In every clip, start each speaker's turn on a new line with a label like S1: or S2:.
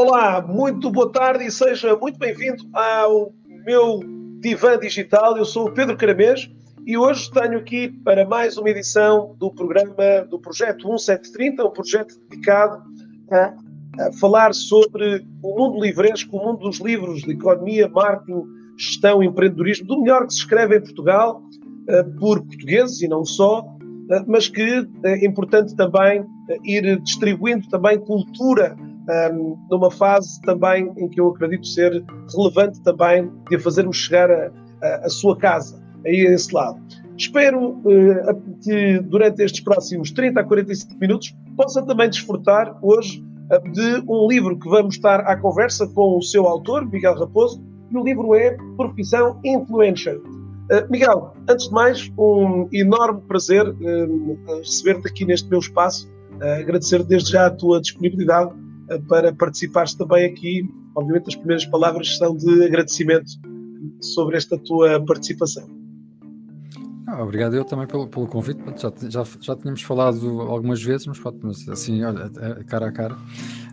S1: Olá, muito boa tarde e seja muito bem-vindo ao meu divã digital. Eu sou o Pedro Caramês e hoje tenho aqui para mais uma edição do programa do Projeto 1730, um projeto dedicado a, a falar sobre o mundo livresco, o mundo dos livros de economia, marketing, gestão, empreendedorismo, do melhor que se escreve em Portugal eh, por portugueses e não só, eh, mas que é importante também eh, ir distribuindo também cultura um, numa fase também em que eu acredito ser relevante também de fazermos chegar a, a, a sua casa, aí a esse lado. Espero uh, que durante estes próximos 30 a 45 minutos possa também desfrutar hoje uh, de um livro que vamos estar à conversa com o seu autor, Miguel Raposo, e o livro é Profissão Influencer. Uh, Miguel, antes de mais, um enorme prazer receber-te aqui neste meu espaço, agradecer desde já a tua disponibilidade para participares também aqui. Obviamente, as primeiras palavras são de agradecimento sobre esta tua participação.
S2: Ah, obrigado eu também pelo, pelo convite. Já, já, já tínhamos falado algumas vezes, mas, mas assim, olha, cara a cara.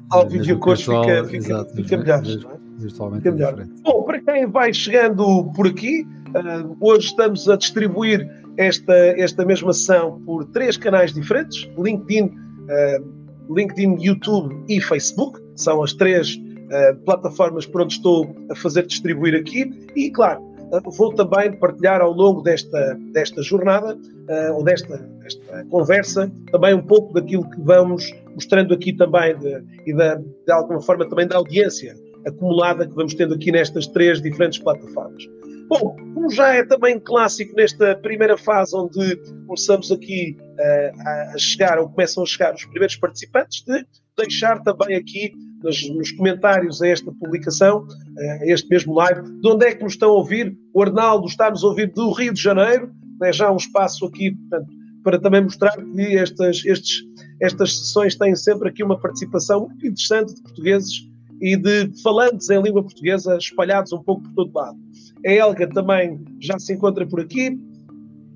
S1: Ao vídeo cores fica, fica,
S2: exato,
S1: fica melhor.
S2: É? Virtualmente fica melhor.
S1: Bom, para quem vai chegando por aqui, uh, hoje estamos a distribuir esta, esta mesma sessão por três canais diferentes: LinkedIn, uh, LinkedIn, YouTube e Facebook. São as três uh, plataformas por onde estou a fazer distribuir aqui. E, claro, uh, vou também partilhar ao longo desta, desta jornada, uh, ou desta, desta conversa, também um pouco daquilo que vamos mostrando aqui também, de, e da, de alguma forma também da audiência acumulada que vamos tendo aqui nestas três diferentes plataformas. Bom, como já é também clássico nesta primeira fase, onde começamos aqui uh, a chegar, ou começam a chegar os primeiros participantes, de deixar também aqui nos, nos comentários a esta publicação, uh, a este mesmo live, de onde é que nos estão a ouvir. O Arnaldo está-nos a ouvir do Rio de Janeiro, é já um espaço aqui, portanto, para também mostrar que estas, estes, estas sessões têm sempre aqui uma participação muito interessante de portugueses e de falantes em língua portuguesa espalhados um pouco por todo lado. A Helga também já se encontra por aqui.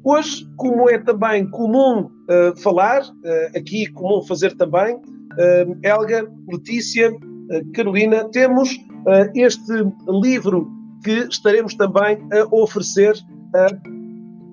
S1: Hoje, como é também comum uh, falar, uh, aqui comum fazer também, uh, Helga, Letícia, Carolina, temos este livro que estaremos também a oferecer a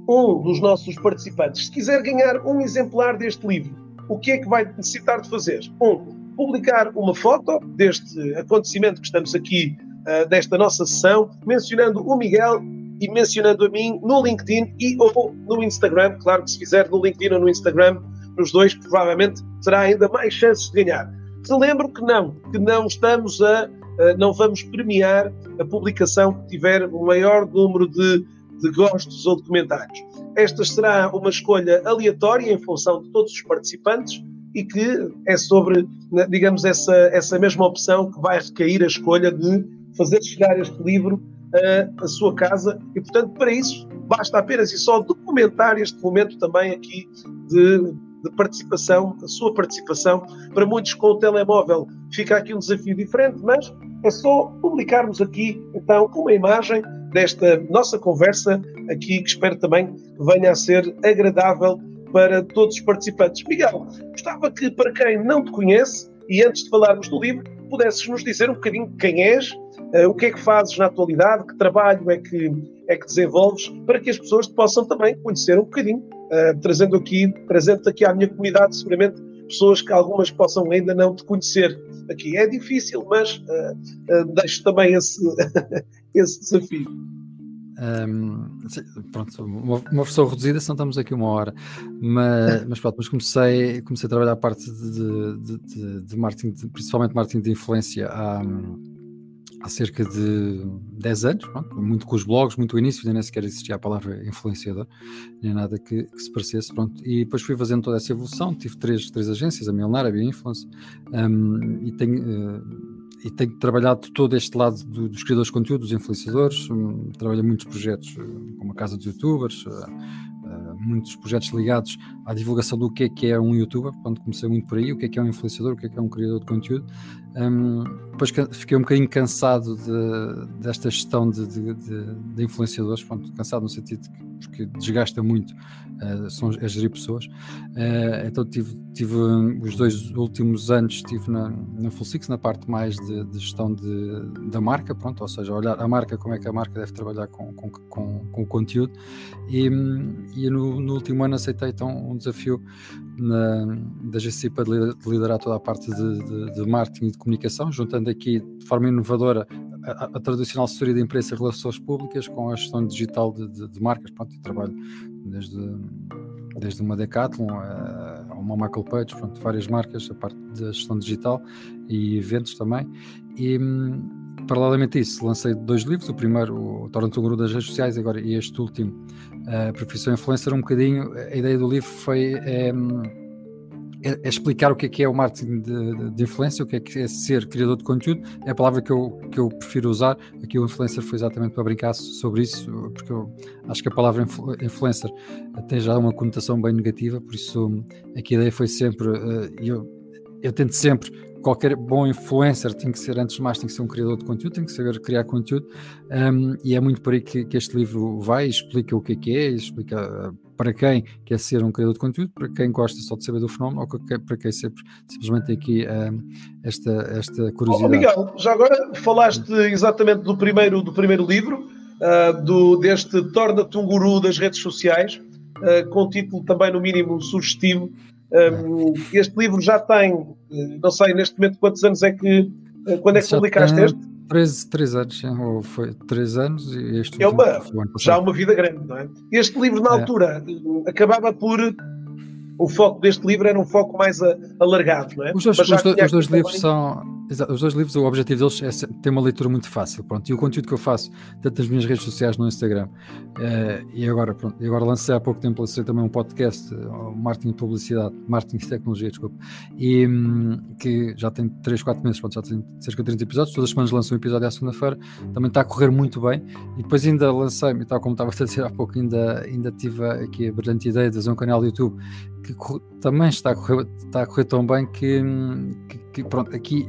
S1: um dos nossos participantes. Se quiser ganhar um exemplar deste livro, o que é que vai necessitar de fazer? Um, publicar uma foto deste acontecimento que estamos aqui, uh, desta nossa sessão, mencionando o Miguel e mencionando a mim no LinkedIn e ou no Instagram. Claro que se fizer no LinkedIn ou no Instagram, nos dois, provavelmente terá ainda mais chances de ganhar. Relembro que não, que não estamos a, não vamos premiar a publicação que tiver o maior número de, de gostos ou de comentários. Esta será uma escolha aleatória em função de todos os participantes e que é sobre, digamos, essa, essa mesma opção que vai recair a escolha de fazer chegar este livro à sua casa e, portanto, para isso basta apenas e só documentar este momento também aqui de, de participação, a sua participação. Para muitos com o telemóvel fica aqui um desafio diferente, mas é só publicarmos aqui então uma imagem desta nossa conversa aqui que espero também venha a ser agradável para todos os participantes. Miguel, gostava que, para quem não te conhece, e antes de falarmos do livro, pudesses nos dizer um bocadinho quem és, uh, o que é que fazes na atualidade, que trabalho é que, é que desenvolves, para que as pessoas te possam também conhecer um bocadinho, uh, trazendo aqui, presente aqui à minha comunidade, seguramente pessoas que algumas possam ainda não te conhecer aqui. É difícil, mas uh, deixo também esse, esse desafio.
S2: Um, pronto, uma, uma, versão reduzida, senão estamos aqui uma hora. Mas, mas pronto, mas comecei, comecei a trabalhar a parte de, de, de, de marketing, de, principalmente marketing de influência há, há cerca de 10 anos, pronto, muito com os blogs, muito o início, ainda nem sequer existia a palavra influenciador, nem nada que, que, se parecesse, pronto. E depois fui fazendo toda essa evolução, tive três, três agências, a Milnar, a Bia Influence, um, e tenho. Uh, e tenho trabalhado todo este lado do, dos criadores de conteúdo, dos influenciadores, um, trabalho em muitos projetos, uh, como a Casa dos Youtubers, uh, muitos projetos ligados à divulgação do que é que é um youtuber, quando comecei muito por aí, o que é que é um influenciador, o que é que é um criador de conteúdo, Um, depois fiquei um bocadinho cansado de, desta gestão de, de, de, de influenciadores, pronto, cansado no sentido de que porque desgasta muito uh, são a gerir pessoas. Uh, então tive, tive os dois últimos anos estive na, na Full Six, na parte mais de, de gestão de, da marca, pronto, ou seja, olhar a marca, como é que a marca deve trabalhar com, com, com, com o conteúdo. E, e no, no, último ano aceitei então um desafio na, da GC para liderar toda a parte de, de, de marketing e de comunicação, juntando aqui de forma inovadora a, a, tradicional assessoria de imprensa e relações públicas com a gestão digital de, de, de marcas. Pronto, eu trabalho desde, desde uma Decathlon a, a uma Michael Page, pronto, várias marcas, a parte da gestão digital e eventos também. E, paralelamente a isso, lancei dois livros. O primeiro, o Torna-te Guru das redes sociais, agora, e este último, a Profissão Influencer. Um bocadinho, a ideia do livro foi. É, é, é, explicar o que é que é o marketing de, de, influência, o que é que é ser criador de conteúdo, é a palavra que eu, que eu prefiro usar. Aqui o influencer foi exatamente para brincar sobre isso, porque eu acho que a palavra influ, influencer tem já uma conotação bem negativa, por isso aqui a ideia foi sempre, eh, eu, eu tento sempre qualquer bom influencer tem que ser, antes de mais, tem que ser um criador de conteúdo, tem que saber criar conteúdo, um, e é muito por aí que, que, este livro vai, explica o que é que é, explica para quem quer ser um criador de conteúdo, para quem gosta só de saber do fenómeno, ou para quem sempre, simplesmente tem aqui um, esta, esta curiosidade. Oh,
S1: Miguel, já agora falaste exatamente do primeiro, do primeiro livro, uh, do, deste Torna-te um Guru das redes sociais, uh, com título também, no mínimo, sugestivo, um, este livro já tem, eh, não sei neste momento quantos anos é que, eh, quando é que publicaste este?
S2: Três, três anos, ou foi três anos e este
S1: é uma, já uma vida grande, não é? Este livro na é. altura acabava por o foco deste livro era um foco mais alargado, não é?
S2: Os dois, os dois, os dois livros são Exato. Os dois livros, o objetivo deles é ter uma leitura muito fácil. Pronto. E o conteúdo que eu faço, tanto nas minhas redes sociais no Instagram, eh, e agora, pronto, e agora lancei há pouco tempo lancei também um podcast, uh, Marketing e Publicidade, Marketing e Tecnologia, desculpa, e um, que já tem 3, 4 meses, pronto, já tem cerca de 30 episódios, todas as semanas lanço um episódio à segunda-feira, também está a correr muito bem. E depois ainda lancei, tal como estava a dizer há pouco, ainda, ainda tive aqui a brilhante ideia de fazer um canal do YouTube que também está a correr, está a correr tão bem que, hum, que, que pronto, aqui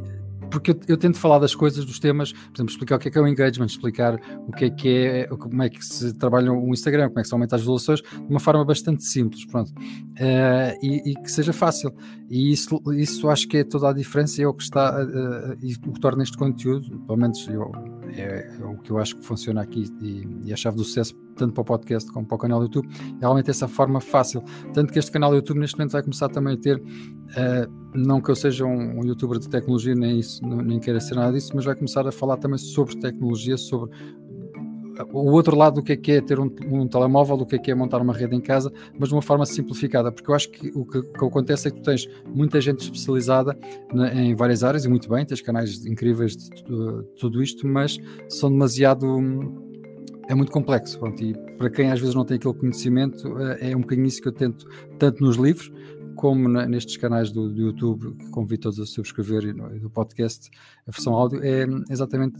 S2: porque eu, eu, tento falar das coisas, dos temas, por exemplo, explicar o que é que é o engagement, explicar o que é que é, como é que se trabalha o Instagram, como é que se aumenta as visualizações, de uma forma bastante simples, pronto, uh, e, e, que seja fácil. E isso, isso acho que é toda a diferença e é o que está, uh, e o que torna este conteúdo, pelo menos eu, é, é, o que eu acho que funciona aqui e, e a chave do sucesso tanto para o podcast como para o canal do YouTube, é realmente essa forma fácil. Tanto que este canal do YouTube neste momento vai começar também a ter, uh, não que eu seja um, um, youtuber de tecnologia, nem, isso, nem queira ser nada disso, mas vai começar a falar também sobre tecnologia, sobre o outro lado do que é que é ter um, um, telemóvel, do que é que é montar uma rede em casa, mas de uma forma simplificada, porque eu acho que o que, que acontece é que tu tens muita gente especializada na, em várias áreas, e muito bem, tens canais incríveis de, de, de tudo isto, mas são demasiado é muito complexo. Pronto, e para quem às vezes não tem aquele conhecimento, eh, é um bocadinho isso que eu tento, tanto nos livros como nestes canais do, do, YouTube, que convido todos a subscrever e do podcast, a versão áudio, é exatamente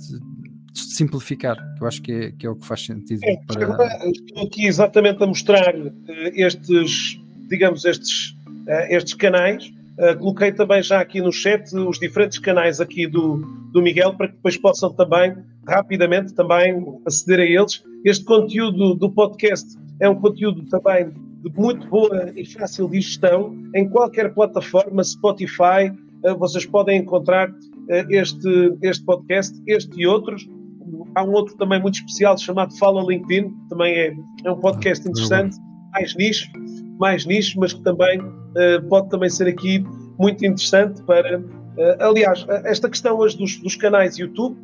S2: simplificar, que eu acho que é, que é o que faz sentido.
S1: É, para... Estou aqui exatamente a mostrar eh, estes, digamos, estes, eh, estes canais. Uh, coloquei também já aqui no chat os diferentes canais aqui do, do Miguel para que depois possam também rapidamente também aceder a eles. Este conteúdo do podcast é um conteúdo também de muito boa e fácil de gestão em qualquer plataforma, Spotify, eh, vocês podem encontrar eh, este, este podcast, este e outros. Há um outro também muito especial chamado Fala LinkedIn, que também é, é um podcast ah, interessante, mais nicho, mais nicho, mas que também uh, pode também ser aqui muito interessante para. Uh, aliás, esta questão hoje dos, dos canais YouTube,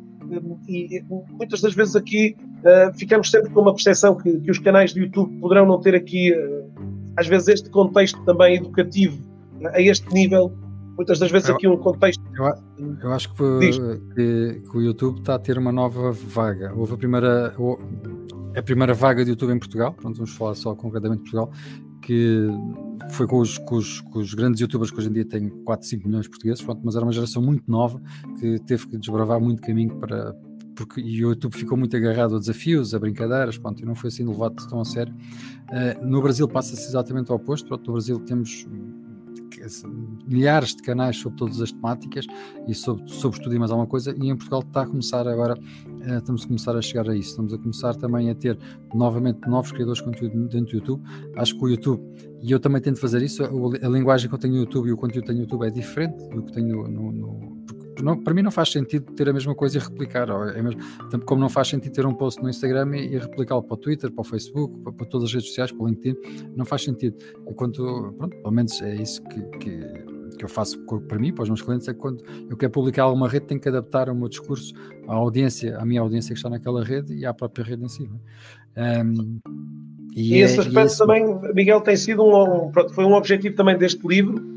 S1: e muitas das vezes aqui uh, ficamos sempre com uma percepção que, que, os canais de YouTube poderão não ter aqui, uh, às vezes, este contexto também educativo a este nível. Muitas das vezes eu, aqui um contexto.
S2: Eu, eu acho que, que, que, o YouTube está a ter uma nova vaga. Houve a primeira, a primeira vaga de YouTube em Portugal, pronto, vamos falar só concretamente de Portugal, que foi com os, com, os, com os, grandes youtubers que hoje em dia têm 4, 5 milhões de portugueses, pronto, mas era uma geração muito nova que teve que desbravar muito caminho para. Porque o YouTube ficou muito agarrado a desafios, a brincadeiras, pronto, e não foi assim levado tão a sério. Uh, no Brasil passa-se exatamente o oposto. Pronto, no Brasil temos milhares de canais sobre todas as temáticas e sobre, sobre tudo e mais alguma coisa, e em Portugal está a começar agora, uh, estamos a começar a chegar a isso, estamos a começar também a ter novamente novos criadores de conteúdo dentro do YouTube. Acho que o YouTube, e eu também tento fazer isso, a, a linguagem que eu tenho no YouTube e o conteúdo que tenho no YouTube é diferente do que tenho no, no não, para mim não faz sentido ter a mesma coisa e replicar. É mesmo, como não faz sentido ter um post no Instagram e, e replicá-lo para o Twitter, para o Facebook, para, para, todas as redes sociais, para o LinkedIn, não faz sentido. Enquanto, pronto, pelo menos é isso que, que, que, eu faço para mim, para os meus clientes, é que quando eu quero publicar alguma rede, tenho que adaptar o meu discurso à audiência, à minha audiência que está naquela rede e à própria rede em si. É? Um,
S1: e, e, esse é, aspecto e também, Miguel, tem sido um, pronto, foi um objetivo também deste livro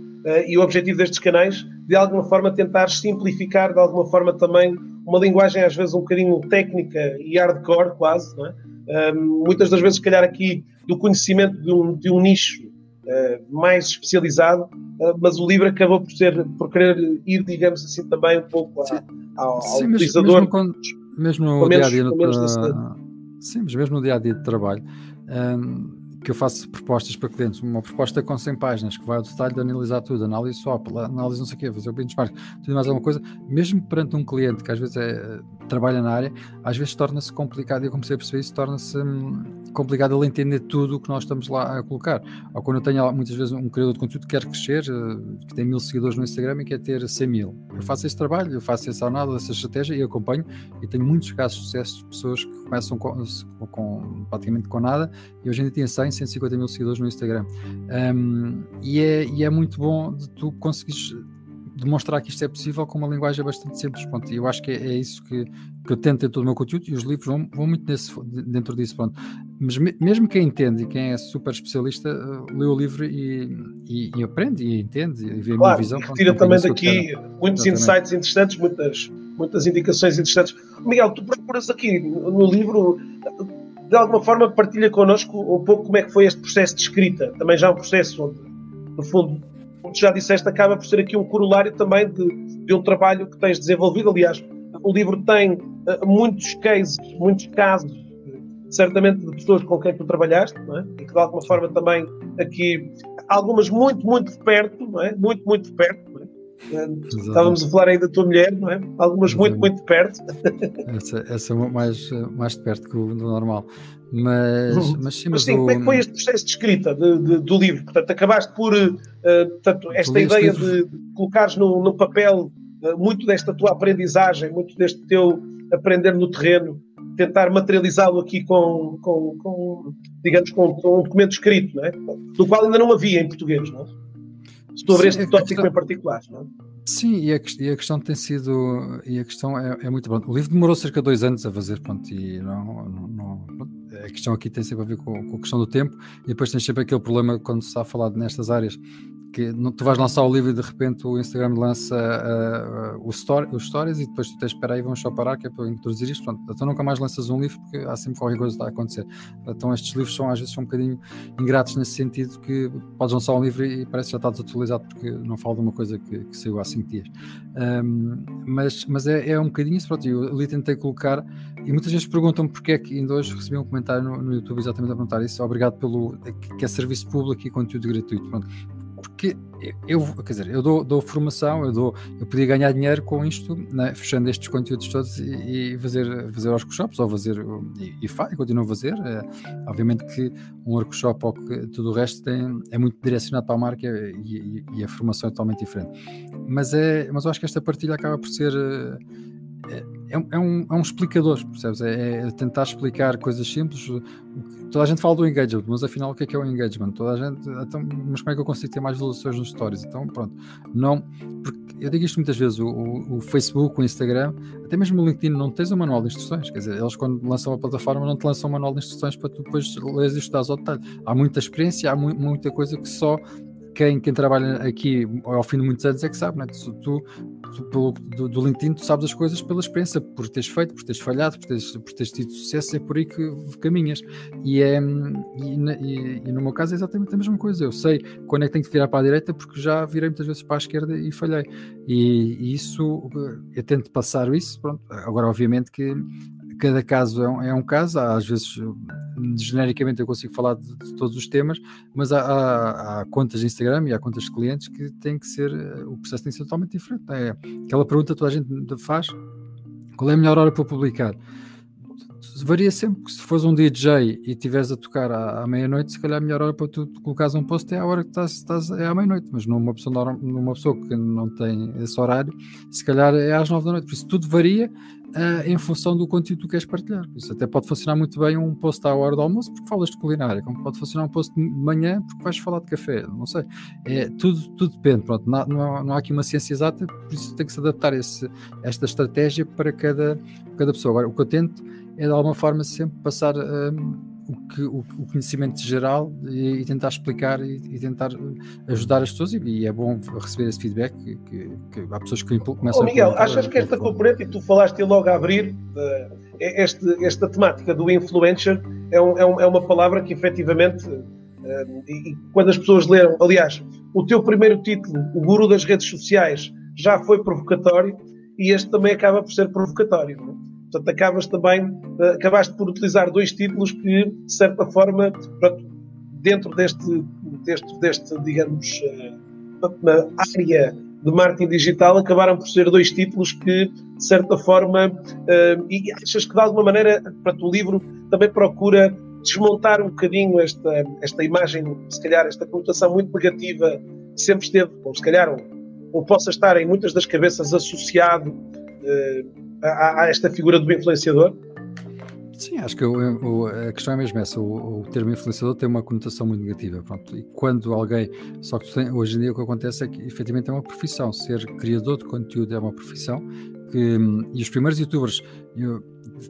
S1: e o objetivo destes canais de alguma forma tentar simplificar, de alguma forma também uma linguagem às vezes um bocadinho técnica e hardcore quase, é? Muitas das vezes, se calhar aqui do conhecimento de um, de um nicho uh, mais especializado, uh, mas o livro acabou por ser, por querer ir, digamos assim, também um pouco a, ao, ao Sim, utilizador.
S2: Mesmo, quando, mesmo no dia a dia, sim, mas mesmo no dia a dia de trabalho. Que eu faço propostas para clientes, uma proposta com 100 páginas, que vai ao detalhe de analisar tudo, análise swap, análise não sei o quê, fazer o benchmark, tudo mais alguma coisa, mesmo perante um cliente que às vezes é, trabalha na área, às vezes torna-se complicado, e eu comecei a perceber isso, torna-se hum, complicado ele entender tudo o que nós estamos lá a colocar. Ou quando eu tenho muitas vezes um criador de conteúdo que quer crescer, eh, que tem mil seguidores no Instagram e quer ter 100 mil. Eu faço esse trabalho, eu faço essa análise, essa estratégia e acompanho, e tenho muitos casos de sucesso de pessoas que começam com, com praticamente com nada, e hoje em dia têm 100, 150 mil seguidores no Instagram. Um, e, é, e é muito bom de tu conseguires demonstrar que isto é possível com uma linguagem bastante simples. Pronto, eu acho que é, é isso que, que, eu tento em todo o meu conteúdo e os livros vão, vão muito nesse, dentro disso. Pronto. Mas me, mesmo quem entende e quem é super especialista, uh, lê o livro e, e, e, aprende e entende e vê claro, a minha visão.
S1: Retira também daqui muitos Exatamente. insights interessantes, muitas, muitas indicações interessantes. Miguel, tu procuras aqui no livro de alguma forma partilha connosco um pouco como é que foi este processo de escrita. Também já é um processo onde, no fundo, como tu já disseste, acaba por ser aqui um corolário também de, de um trabalho que tens desenvolvido. Aliás, o livro tem uh, muitos cases, muitos casos, certamente de pessoas com quem tu trabalhaste, é? e que de alguma forma também aqui, algumas muito, muito de perto, é? muito, muito de perto, Estávamos a falar aí da tua mulher, não é? Algumas muito, muito de perto.
S2: Essa, essa é mais, mais de perto que o do normal. Mas,
S1: uhum. mas sim, mas sim como é que foi este processo de escrita de, de, do livro? Portanto, acabaste por uh, portanto, esta ideia de, de colocares no, no papel uh, muito desta tua aprendizagem, muito deste teu aprender no terreno, tentar materializá-lo aqui com, com, com digamos, com, com, um documento escrito, não é? do qual ainda não havia em português, não é? Sobre este tópico questão, em particular. Não é?
S2: Sim, e a, e a, questão tem sido, e a questão é, é muito pronto. O livro demorou cerca de dois anos a fazer, pronto, e não, não, não a questão aqui tem sempre a ver com, com, a questão do tempo, e depois tem sempre aquele problema quando se está a falar nestas áreas, que não, tu vais lançar o livro e de repente o Instagram lança uh, uh, o story, os stories e depois tu tens, espera aí, vamos só parar que é para introduzir isto, pronto, então nunca mais lanças um livro porque há sempre qualquer coisa que está a acontecer. Então estes livros são às vezes são um bocadinho ingratos nesse sentido que podes lançar um livro e parece que já está desatualizado porque não fala de uma coisa que, que saiu há 5 dias. Um, mas mas é, é um bocadinho isso, pronto, eu ali tentei colocar e muitas vezes perguntam porque é que ainda hoje recebi um comentário no, no YouTube exatamente a perguntar isso, obrigado pelo que é serviço público e conteúdo gratuito. Pronto porque eu, quer dizer, eu dou, dou, formação, eu dou, eu podia ganhar dinheiro com isto, né, fechando estes conteúdos todos e, e fazer, fazer workshops, ou fazer, e, e, continuo a fazer. É, obviamente que um workshop ou que tudo o resto tem, é muito direcionado para a marca e, e, a formação é totalmente diferente. Mas, é, mas eu acho que esta partilha acaba por ser. É, é, é um, é um explicador, percebes? É, é, tentar explicar coisas simples, toda a gente fala do engagement, mas afinal o que é que é o engagement? Toda a gente, então, mas como é que eu consigo ter mais visualizações nos stories? Então, pronto, não, eu digo isto muitas vezes, o, o, o, Facebook, o Instagram, até mesmo o LinkedIn, não tens um manual de instruções, quer dizer, eles quando lançam a plataforma não te lançam um manual de instruções para tu depois leres e estudares ao detalhe. Há muita experiência, há mu muita coisa que só quem, quem trabalha aqui ao fim de muitos anos é que sabe, né? tu, tu, tu pelo, do, do, LinkedIn tu sabes as coisas pela experiência, por teres feito, por teres falhado, por teres, por teres tido sucesso, é por aí que caminhas. E, é, e, e, e, no meu caso é exatamente a mesma coisa. Eu sei quando é que tenho que virar para a direita porque já virei muitas vezes para a esquerda e falhei. E, e isso, eu tento passar isso, pronto. Agora, obviamente que cada caso é um, é um caso, às vezes genericamente eu consigo falar de, de todos os temas, mas há, há, há, contas de Instagram e há contas de clientes que têm que ser, o processo tem que ser totalmente diferente. É aquela pergunta que toda a gente faz: qual é a melhor hora para publicar? varia sempre. Se fores um DJ e estiveres a tocar à, à meia-noite, se calhar a melhor hora para tu colocares um post é a hora que estás, estás é à meia-noite. Mas numa pessoa, numa pessoa que não tem esse horário, se calhar é às nove da noite. Por isso tudo varia uh, em função do conteúdo que queres partilhar. Isso até pode funcionar muito bem um post à hora do almoço porque falas de culinária, como pode funcionar um post de manhã porque vais falar de café. Não sei. É, tudo, tudo depende. Pronto, não, há, não há aqui uma ciência exata, por isso tem que se adaptar esse, esta estratégia para cada, cada pessoa. Agora, o que eu tento é de alguma forma sempre passar um, o, que, o, o, conhecimento geral e, e tentar explicar e, e, tentar ajudar as pessoas e, e, é bom receber esse feedback que, que, que há pessoas que começam
S1: oh, Miguel, a achas que esta componente, e tu falaste logo a abrir uh, este, esta temática do influencer é, um, é, um, é uma palavra que efetivamente uh, e, quando as pessoas leram, aliás, o teu primeiro título, o guru das redes sociais, já foi provocatório e este também acaba por ser provocatório. Não é? Portanto, acabas também, eh, acabaste por utilizar dois títulos que, de certa forma, dentro deste, deste, deste digamos, eh, área de marketing digital, acabaram por ser dois títulos que, de certa forma, uh, e achas que de alguma maneira, para o livro também procura desmontar um bocadinho esta, esta imagem, se calhar esta conotação muito negativa que sempre esteve, ou se calhar, ou, possa estar em muitas das cabeças associado a, a esta figura do influenciador?
S2: Sim, acho que o, a questão é mesmo essa. O, o, termo influenciador tem uma conotação muito negativa. Pronto. E quando alguém. Só que tem, hoje em dia o que acontece é que efetivamente é uma profissão. Ser criador de conteúdo é uma profissão. Que, e os primeiros youtubers. Eu,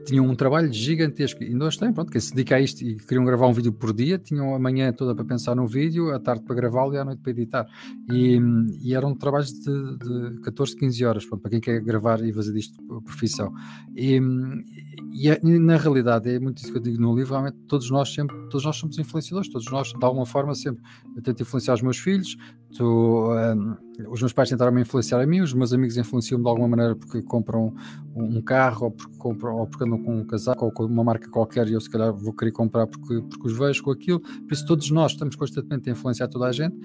S2: tinham um trabalho gigantesco e nós têm, pronto, quem se dedica a isto e queriam gravar um vídeo por dia, tinham a manhã toda para pensar no vídeo, a tarde para gravá-lo e à noite para editar. E, e eram trabalhos de, de 14, 15 horas, pronto, para quem quer gravar e fazer disto profissão. E, e, é, e, na realidade, é muito isso que eu digo no livro, realmente todos nós sempre, todos nós somos influenciadores, todos nós, de alguma forma, sempre. Eu tento influenciar os meus filhos, tu, um, os meus pais tentaram me influenciar a mim, os meus amigos influenciam-me de alguma maneira porque compram um, um carro ou porque compram ou porque andam com um casaco ou com uma marca qualquer e eu se calhar vou querer comprar porque, porque os vejo com aquilo. Por isso, todos nós estamos constantemente a influenciar toda a gente,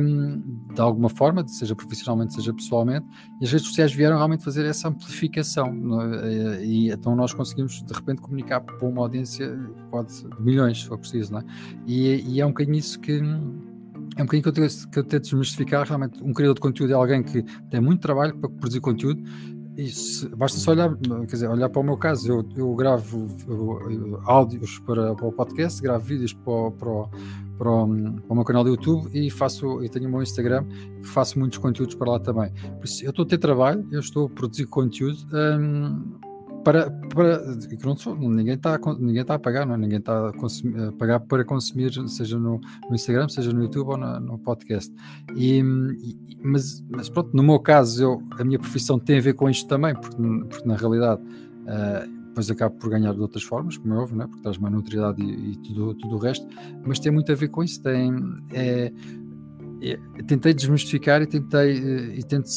S2: um, de alguma forma, seja profissionalmente, seja pessoalmente, e as redes sociais vieram realmente fazer essa amplificação. É? E, então nós conseguimos de repente comunicar para uma audiência pode, de milhões, se for preciso, não é? E, e é um bocadinho isso que é um bocadinho que eu, tento, que eu tento desmistificar. Realmente, um criador de conteúdo é alguém que tem muito trabalho para produzir conteúdo isso, basta só olhar, quer dizer, olhar para o meu caso. Eu, eu gravo eu, áudios para, para, o podcast, gravo vídeos para, para, para, o, para o meu canal do YouTube e faço, eu tenho o meu Instagram faço muitos conteúdos para lá também. Por isso, eu estou a ter trabalho, eu estou a produzir conteúdo. Hum, para, para ninguém está ninguém está a pagar, não é? ninguém está a, a, pagar para consumir, seja no, no, Instagram, seja no YouTube ou no, podcast. E, e, mas, mas pronto, no meu caso, eu, a minha profissão tem a ver com isto também, porque, porque na realidade uh, depois acabo por ganhar de outras formas, como é óbvio, é? porque traz uma nutrição e, e, tudo, tudo o resto, mas tem muito a ver com isso. Tem, é, tentei desmistificar e tentei eh, e tento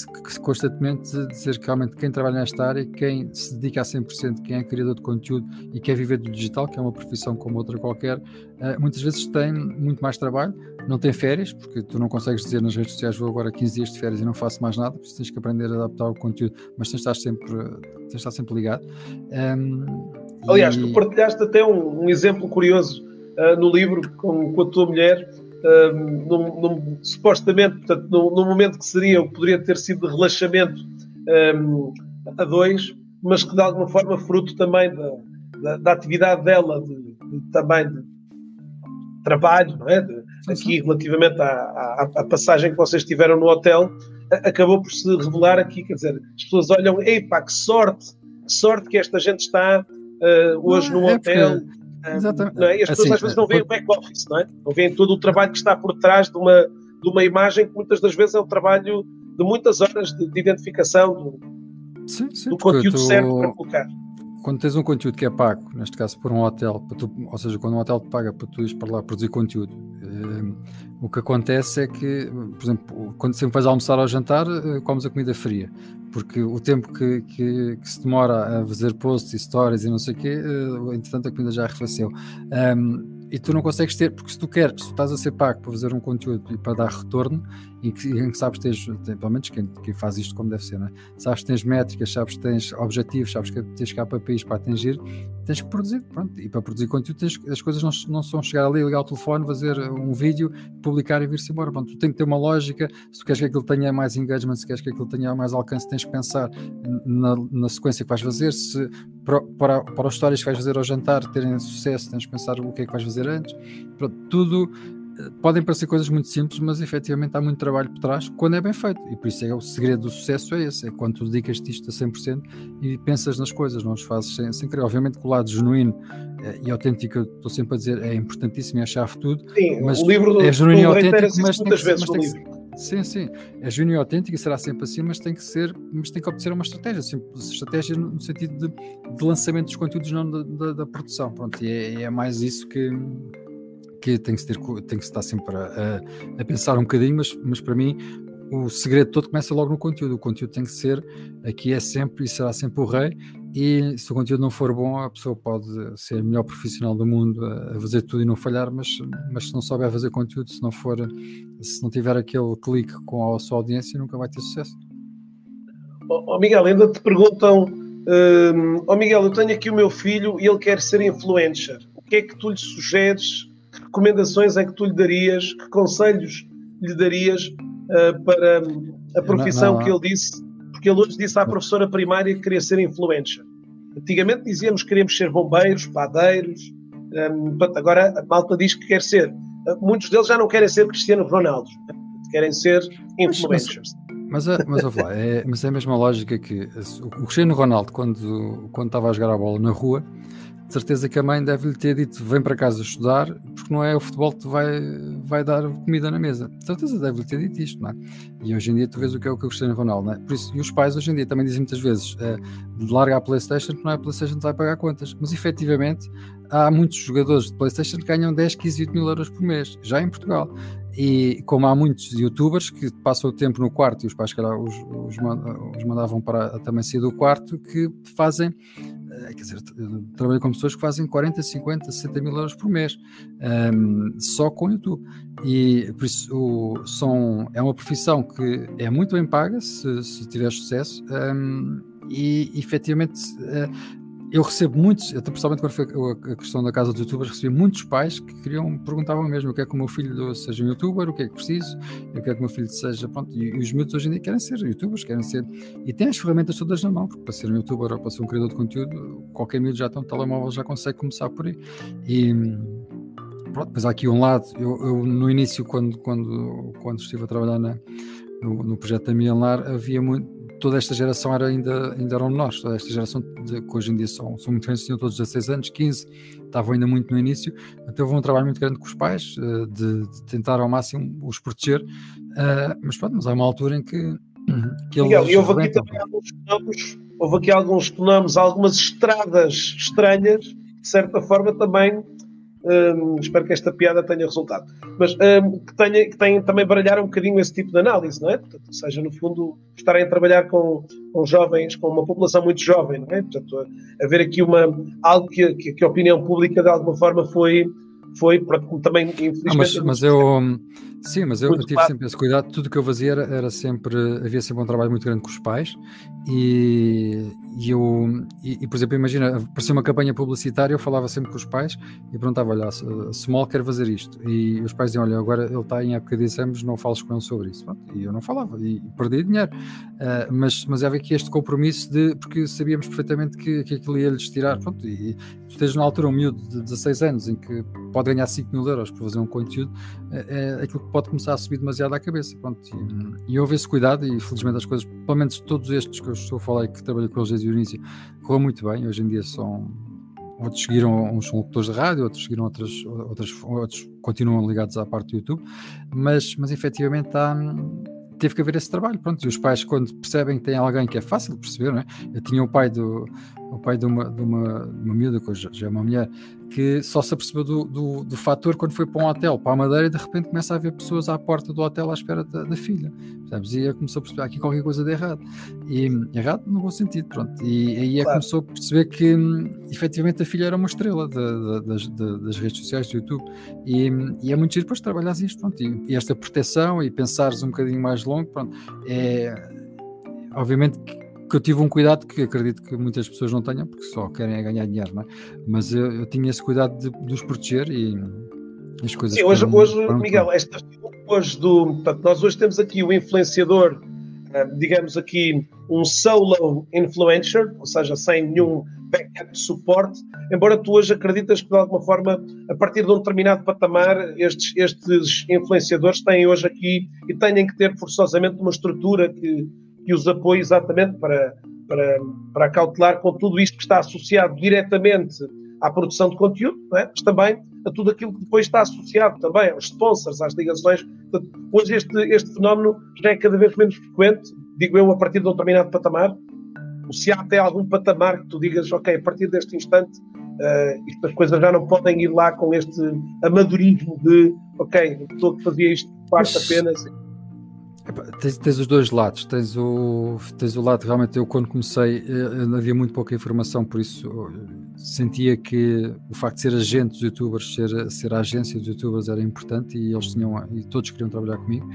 S2: constantemente dizer que realmente quem trabalha nesta área, quem se dedica a 100%, quem é criador de conteúdo e quer viver do digital, que é uma profissão como outra qualquer, eh, muitas vezes tem muito mais trabalho, não tem férias, porque tu não consegues dizer nas redes sociais vou agora 15 dias de férias e não faço mais nada, porque tens que aprender a adaptar o conteúdo, mas tens de estar sempre, tens de estar sempre ligado. Um,
S1: Aliás, e... tu partilhaste até um, um exemplo curioso uh, no livro com, com a tua mulher, um, num, num, supostamente, portanto, num, num, momento que seria, poderia ter sido de relaxamento um, a dois, mas que de alguma forma fruto também da, da, da atividade dela, de, de, também de trabalho, não é? De, aqui relativamente à, à, à, passagem que vocês tiveram no hotel, acabou por se revelar aqui, quer dizer, as pessoas olham, ei pá, que sorte, que sorte que esta gente está uh, hoje no é hotel. Porque Exatamente. Não é? E as pessoas assim, às vezes não veem o back-office, não é? Não veem todo o trabalho que está por trás de uma, de uma imagem que muitas das vezes é o trabalho de muitas horas de, de identificação do, sim, sim, do conteúdo tu, certo para colocar.
S2: Quando tens um conteúdo que é pago, neste caso por um hotel, tu, ou seja, quando um hotel te paga para tu ires para lá produzir conteúdo, uh, o que acontece é que, por exemplo, quando sempre vais almoçar ou jantar, uh, comes a comida fria, porque o tempo que, que, que, se demora a fazer posts e stories e não sei o quê, uh, entretanto a comida já arrefeceu. E tu não consegues ter, porque se tu queres, se tu estás a ser pago para fazer um conteúdo e para dar retorno, em que, que sabes que tens, pelo menos quem, quem, faz isto como deve ser, é? sabes que tens métricas, sabes que tens objetivos, sabes que tens KPIs para atingir, tens que produzir, pronto, e para produzir conteúdo tens, as coisas não, não são chegar ali, ligar o telefone, fazer um vídeo, publicar e vir-se embora, pronto, tu tens que ter uma lógica, se tu queres que aquilo tenha mais engagement, se queres que aquilo tenha mais alcance, tens que pensar na, na sequência que vais fazer, se para, para, para os stories que vais fazer ao jantar terem sucesso, tens que pensar o que é que vais fazer antes, pronto, tudo podem parecer coisas muito simples, mas efetivamente há muito trabalho por trás quando é bem feito. E por isso é o segredo do sucesso é esse: é quando tu dedicas-te isto a 100% e pensas nas coisas, não os fazes sem, sem querer. Obviamente que o lado genuíno eh, e autêntico, eu estou sempre a dizer, é importantíssimo e é a chave de tudo.
S1: Sim, mas o livro do, é
S2: genuíno
S1: e
S2: autêntico, mas tem,
S1: vezes
S2: mas tem que, Sim, sim. É genuíno autêntico e será sempre assim, mas tem que ser, mas tem que obedecer uma estratégia, assim, estratégia no sentido de, de lançamento dos conteúdos, não da, da, da produção. Pronto, e é, é mais isso que que tem que, ter, tem que estar sempre a, a, pensar um bocadinho, mas, mas para mim o segredo todo começa logo no conteúdo. O conteúdo tem que ser, aqui é sempre e será sempre o rei. E se o conteúdo não for bom, a pessoa pode ser a melhor profissional do mundo a fazer tudo e não falhar, mas, mas se não souber fazer conteúdo, se não for, se não tiver aquele clique com a sua audiência, nunca vai ter sucesso.
S1: Oh, Miguel, ainda te perguntam: hum, oh Miguel, eu tenho aqui o meu filho e ele quer ser influencer. O que é que tu lhe sugeres que recomendações é que tu lhe darias, que conselhos lhe darias uh, para a profissão não, não, não. que ele disse? Porque ele hoje disse à professora primária que queria ser influencer. Antigamente dizíamos que queríamos ser bombeiros, padeiros, um, agora a malta diz que quer ser. Muitos deles já não querem ser Cristiano Ronaldo, querem ser influencers.
S2: Mas, mas, mas, lá, é, mas é a mesma lógica que o Cristiano Ronaldo, quando, quando estava a jogar a bola na rua, de certeza que a mãe deve-lhe ter dito: vem para casa estudar, porque não é o futebol que te vai, vai dar comida na mesa. De certeza deve-lhe ter dito isto, não é? E hoje em dia tu vês o que é o que o Cristiano Ronaldo, não é? Por isso, e os pais hoje em dia também dizem muitas vezes: é, larga a PlayStation, porque não é a PlayStation que vai pagar contas. Mas efetivamente há muitos jogadores de PlayStation que ganham 10, 15, 20 mil euros por mês, já em Portugal. E como há muitos youtubers que passam o tempo no quarto e os pais, calhar, os, os, mandavam para também sair do quarto, que fazem quer dizer, trabalho com pessoas que fazem 40, 50, 60 mil euros por mês um, só com o YouTube. E por isso o, são, é uma profissão que é muito bem paga se, se tiver sucesso um, e efetivamente uh, eu recebo muitos, até principalmente quando foi a questão da casa dos youtubers, recebi muitos pais que queriam, perguntavam mesmo o que é que o meu filho seja um youtuber, o que é que preciso, o que é que o meu filho seja, pronto, e, os miúdos hoje em dia querem ser youtubers, querem ser, e têm as ferramentas todas na mão, porque para ser um youtuber ou para ser um criador de conteúdo, qualquer miúdo já tem um telemóvel, já consegue começar por aí, e pronto, mas há aqui um lado, eu, eu no início, quando, quando, quando estive a trabalhar na, no, no projeto da Mianlar, havia muito, toda esta geração era ainda, ainda eram menores, toda esta geração de, que hoje em dia são, são muito grandes, tinham todos 16 anos, 15, estavam ainda muito no início, então houve um trabalho muito grande com os pais, uh, de, de, tentar ao máximo os proteger, uh, mas pronto, mas há uma altura em que, que
S1: Miguel, eles... houve aqui também alguns nomes, houve aqui alguns nomes, algumas estradas estranhas, de certa forma também espero que esta piada tenha resultado. Mas que, tenha, que tenha, também baralhar um bocadinho esse tipo de análise, não é? Portanto, ou seja, no fundo, estarem a trabalhar com, com jovens, com uma população muito jovem, não é? Portanto, haver aqui uma, algo que, que, que a opinião pública de alguma forma foi foi, também infelizmente... Ah,
S2: mas, mas eu, sim, mas eu, eu tive sempre esse cuidado, tudo que eu fazia era, era, sempre, havia sempre um trabalho muito grande com os pais. E, e eu, e, e, por exemplo, imagina, aparecia uma campanha publicitária, eu falava sempre com os pais e perguntava, olha, Small quer fazer isto. E os pais diziam, olha, agora ele está em época de exames, não fales com ele sobre isso, e eu não falava e perdi dinheiro, uh, mas, mas havia aqui este compromisso de, porque sabíamos perfeitamente que, que aquilo ia-lhes tirar, pronto, e tu tens na altura um miúdo de 16 anos em que pode ganhar 5 mil euros por fazer um conteúdo, é, é aquilo que pode começar a subir demasiado à cabeça. Pronto, e, e houve esse cuidado, e felizmente as coisas, pelo menos todos estes que eu estou a falar e que trabalhei com eles desde o início, correu muito bem. Hoje em dia são. Outros seguiram, uns são locutores de rádio, outros seguiram outras, outras, outros continuam ligados à parte do YouTube, mas, mas efetivamente há, teve que haver esse trabalho, pronto, e os pais quando percebem que tem alguém que é fácil de perceber, não é? Eu tinha o pai do, o pai de uma, de uma, uma miúda, que hoje já é uma mulher, que só se apercebeu do, do, do, fator quando foi para um hotel, para a Madeira, e de repente começa a haver pessoas à porta do hotel à espera da, da filha. Sabes? E começou a perceber aqui qualquer coisa de errado. E errado no bom sentido, pronto. E aí claro. começou a perceber que hum, efetivamente a filha era uma estrela das, das, redes sociais do YouTube. E, e, é muito giro depois trabalhares isto, pronto. E, e, esta proteção e pensares um bocadinho mais longo, pronto. É, obviamente que que eu tive um cuidado que acredito que muitas pessoas não tenham, porque só querem é ganhar dinheiro, não é? Mas eu, eu tinha esse cuidado de, de os proteger e as coisas.
S1: Sim, hoje, hoje Miguel, esta, hoje do, portanto, nós hoje temos aqui o influenciador, eh, digamos aqui, um solo influencer, ou seja, sem nenhum backup de suporte, embora tu hoje acreditas que de alguma forma, a partir de um determinado patamar, estes, estes influenciadores têm hoje aqui e têm que ter forçosamente uma estrutura que que os apoie exatamente para, para, para acautelar com tudo isto que está associado diretamente à produção de conteúdo, é? mas também a tudo aquilo que depois está associado também aos sponsors, às ligações. Portanto, hoje este, este fenómeno já é cada vez menos frequente, digo eu, a partir de um determinado patamar. Se há até algum patamar que tu digas, ok, a partir deste instante, uh, estas coisas já não podem ir lá com este amadorismo de, ok, a pessoa que fazia isto parte apenas.
S2: Tens, tens, os dois lados, tens o, tens o lado realmente eu quando comecei eu, havia muito pouca informação, por isso sentia que o facto de ser agente dos youtubers, ser, ser a agência dos youtubers era importante e eles tinham e todos queriam trabalhar comigo.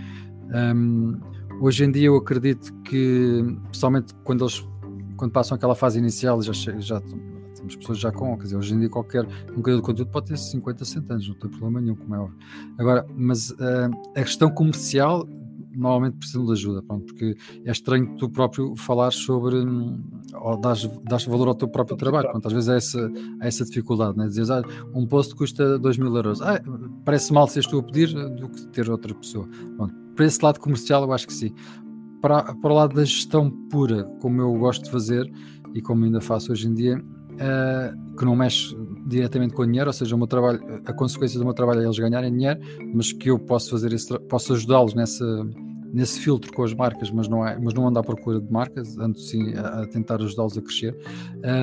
S2: Um, hoje em dia eu acredito que, pessoalmente quando eles quando passam aquela fase inicial já, já temos pessoas já com, quer dizer, hoje em dia qualquer um criador de conteúdo pode ter 50, 60 anos, não tem problema nenhum, como é óbvio. Agora, mas uh, a questão comercial normalmente precisam de ajuda, pronto, porque é estranho tu próprio falar sobre hum, ou dás, dás valor ao teu próprio trabalho, pronto, às vezes é essa, é essa dificuldade, né? dizes, ah, um post custa 2 mil euros, ah, parece mal se tu a pedir do que ter outra pessoa, pronto, para esse lado comercial eu acho que sim, para, para o lado da gestão pura, como eu gosto de fazer e como ainda faço hoje em dia, uh, que não mexe diretamente com o dinheiro, ou seja, o meu trabalho, a consequência do meu trabalho é eles ganharem dinheiro, mas que eu posso fazer esse, posso ajudá-los nessa nesse filtro com as marcas, mas não, é, mas não ando à procura de marcas, ando sim a, a tentar ajudá-los a crescer.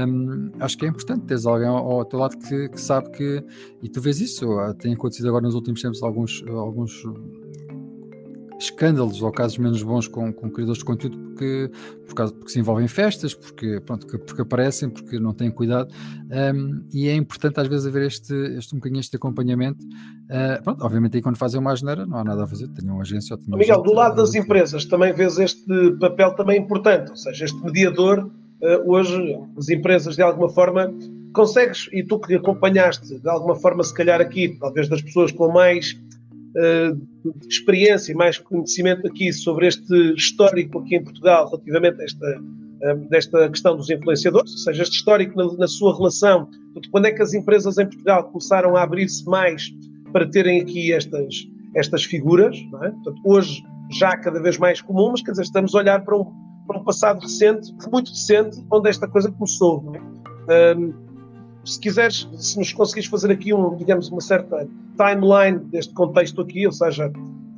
S2: Um, acho que é importante teres alguém ao, ao teu lado que, que, sabe que, e tu vês isso, tem acontecido agora nos últimos tempos alguns, alguns escândalos ou casos menos bons com, com criadores de conteúdo porque, por causa, porque se envolvem em festas, porque, pronto, porque aparecem, porque não têm cuidado. Um, e é importante às vezes haver este, este um bocadinho este acompanhamento. Uh, pronto, obviamente aí quando fazem uma asneira não há nada a fazer, tenham uma agência ou
S1: Miguel, gente, do lado das empresas também vês este papel também importante, ou seja, este mediador uh, hoje as empresas de alguma forma consegues, e tu que acompanhaste de alguma forma se calhar aqui, talvez das pessoas com mais uh, experiência e mais conhecimento aqui sobre este histórico aqui em Portugal relativamente a esta, uh, desta questão dos influenciadores, ou seja, este histórico na, na sua relação, quando é que as empresas em Portugal começaram a abrir-se mais para terem aqui estas, estas figuras, é? Portanto, hoje já cada vez mais comum, mas quer dizer, estamos a olhar para um, para um passado recente, muito recente, onde esta coisa começou. É? Um, se quiseres, se nos conseguires fazer aqui um, digamos, uma certa timeline deste contexto aqui, ou seja,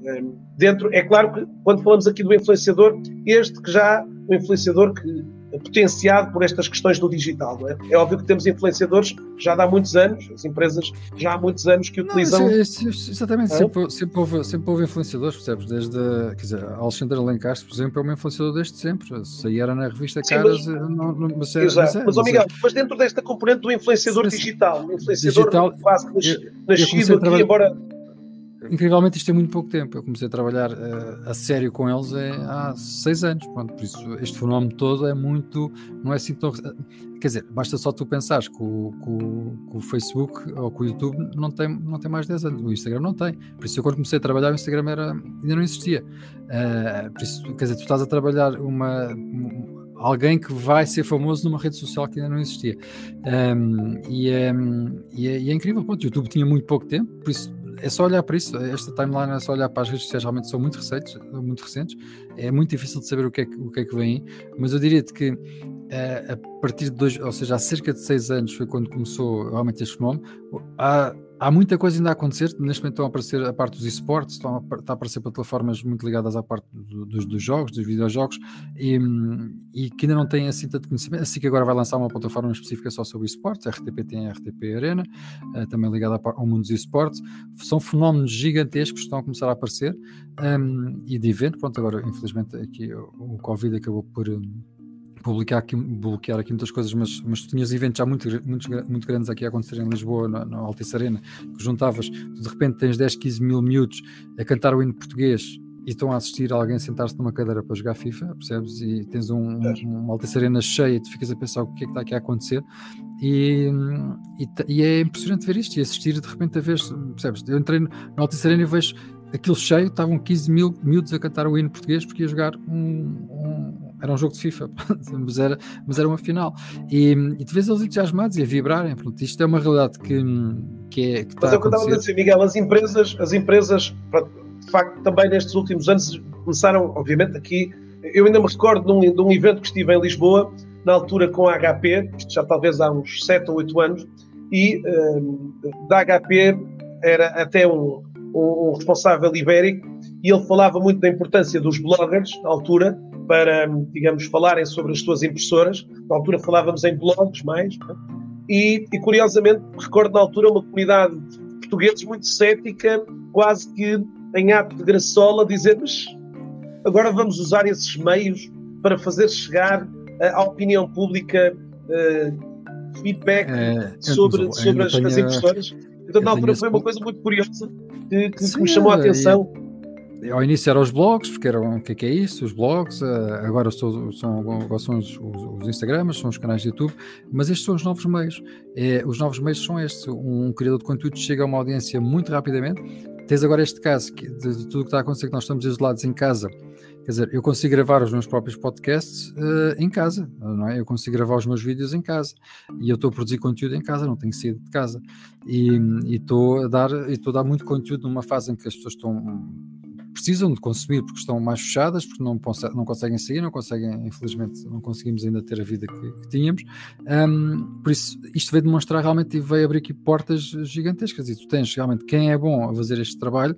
S1: eh, dentro, é claro que quando falamos aqui do influenciador, este que já, o influenciador que potenciado por estas questões do digital. É? é? óbvio que temos influenciadores já há muitos anos, as empresas já há muitos anos que utilizam. Não,
S2: isso, isso, exatamente, é? sempre, sempre, houve, sempre houve influenciadores, percebes? Desde, quer dizer, Alexandre Alencastre, por exemplo, é um influenciador desde sempre. Se era na revista Sim, Caras, mas, não, não, mas, é,
S1: exato. mas, é, mas, mas, Miguel, mas dentro desta componente do influenciador digital, o influenciador digital, quase nascido aqui, embora
S2: incrivelmente isto tem muito pouco tempo. Eu comecei a trabalhar uh, a sério com eles é, há seis anos. Pronto, por isso este fenómeno todo é muito. Não é assim tão. Quer dizer, basta só tu pensares que o, que, que o, Facebook ou que o YouTube não tem, não tem mais de 10 anos. O Instagram não tem. Por isso, eu quando comecei a trabalhar, o Instagram era, ainda não existia. Uh, por isso, quer dizer, tu estás a trabalhar uma, alguém que vai ser famoso numa rede social que ainda não existia. Um, e, é, e, é, e, é, incrível, o YouTube tinha muito pouco tempo, por isso é só olhar para isso. Esta timeline é só olhar para as redes sociais, realmente são muito recentes, muito recentes. É muito difícil de saber o que é que, o que, é que vem mas eu diria-te que uh, a partir de dois, ou seja, há cerca de seis anos foi quando começou realmente este fenómeno. Há há muita coisa ainda a acontecer. Neste momento estão a aparecer a parte dos esportes, estão a, está a aparecer plataformas muito ligadas à parte do, dos, dos, jogos, dos videojogos, e, e, que ainda não têm assim tanto conhecimento. Assim que agora vai lançar uma plataforma específica só sobre esportes, RTP tem a RTP Arena, uh, também ligada ao mundo dos esportes. São fenómenos gigantescos que estão a começar a aparecer um, e de evento. Pronto, agora infelizmente aqui o, o Covid acabou por. Um, publicar aqui, bloquear aqui muitas coisas, mas, mas tu tinhas eventos já muito, muito, muito grandes aqui a acontecer em Lisboa, na, na Altice Arena, que juntavas, de repente tens 10, 15 mil miúdos a cantar o hino português e estão a assistir a alguém sentar-se numa cadeira para jogar FIFA, percebes? E tens um, um, uma Altice Arena cheia e tu ficas a pensar o que é que está aqui a acontecer e, e, e é impressionante ver isto e assistir de repente a ver, percebes? Eu entrei na Altice Arena e vejo aquilo cheio, estavam 15 mil miúdos a cantar o hino português porque ia jogar um, um era um jogo de FIFA, mas, era, mas era uma final. E, e tu vês eles entusiasmados e a vibrarem. Pronto, isto é uma realidade que, que, é, que
S1: está mas é o que eu estava a dizer, Miguel, as empresas, as empresas, de facto, também nestes últimos anos começaram, obviamente, aqui. Eu ainda me recordo de um, de um evento que estive em Lisboa, na altura com a HP, já talvez há uns 7 ou 8 anos, e um, da HP era até um, um responsável ibérico, e ele falava muito da importância dos bloggers, na altura, para, digamos, falarem sobre as suas impressoras. Na altura falávamos em blogs mais, é? e, e, curiosamente recordo na altura uma comunidade de portugueses muito cética, quase que em ato de graçola, dizer mas agora vamos usar esses meios para fazer chegar uh, à opinião pública uh, feedback é, sobre, sobre as, tenho, as impressoras. Então, na altura foi uma coisa muito curiosa que, que, Sim, que me chamou a atenção
S2: ao início eram os blogs, porque eram o que é, que é isso, os blogs, eh, agora são, são, agora são os, os, Instagrams, são os canais de YouTube, mas estes são os novos meios. É, os novos meios são estes. Um criador de conteúdo chega a uma audiência muito rapidamente. Tens agora este caso de, de tudo o que está a acontecer, que nós estamos isolados em casa. Quer dizer, eu consigo gravar os meus próprios podcasts uh, em casa, não é? Eu consigo gravar os meus vídeos em casa e eu estou a produzir conteúdo em casa, não tenho que sair de casa e estou a dar, estou a dar muito conteúdo numa fase em que as pessoas estão precisam de consumir porque estão mais fechadas, porque não, não conseguem sair, não conseguem, infelizmente, não conseguimos ainda ter a vida que, que tínhamos. Um, por isso, isto veio demonstrar realmente e veio abrir aqui portas gigantescas. E tu tens realmente quem é bom a fazer este trabalho,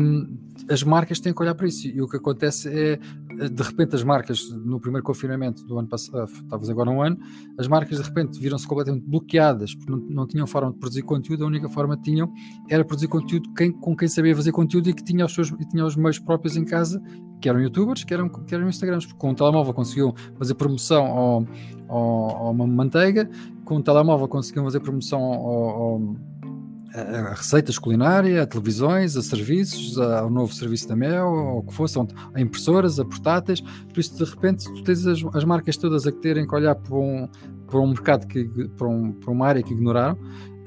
S2: um, as marcas têm que olhar para isso. E o que acontece é, de repente, as marcas, no primeiro confinamento do ano passado, estavas agora um ano, as marcas de repente viram-se completamente bloqueadas porque não, não, tinham forma de produzir conteúdo, a única forma que tinham era produzir conteúdo quem, com quem sabia fazer conteúdo e que tinha os seus. E tinha os meios próprios em casa, que eram youtubers, que eram, que eram Instagrams, porque com o telemóvel conseguiam fazer promoção ao, ao, uma manteiga, com o telemóvel conseguiam fazer promoção ao, ao a receitas culinárias, a televisões, a serviços, ao novo serviço da Mel, ou o que fosse, a impressoras, a portáteis, por isso de repente tu tens as, as marcas todas a terem que olhar para um, para um mercado, que, para, um, para uma área que ignoraram,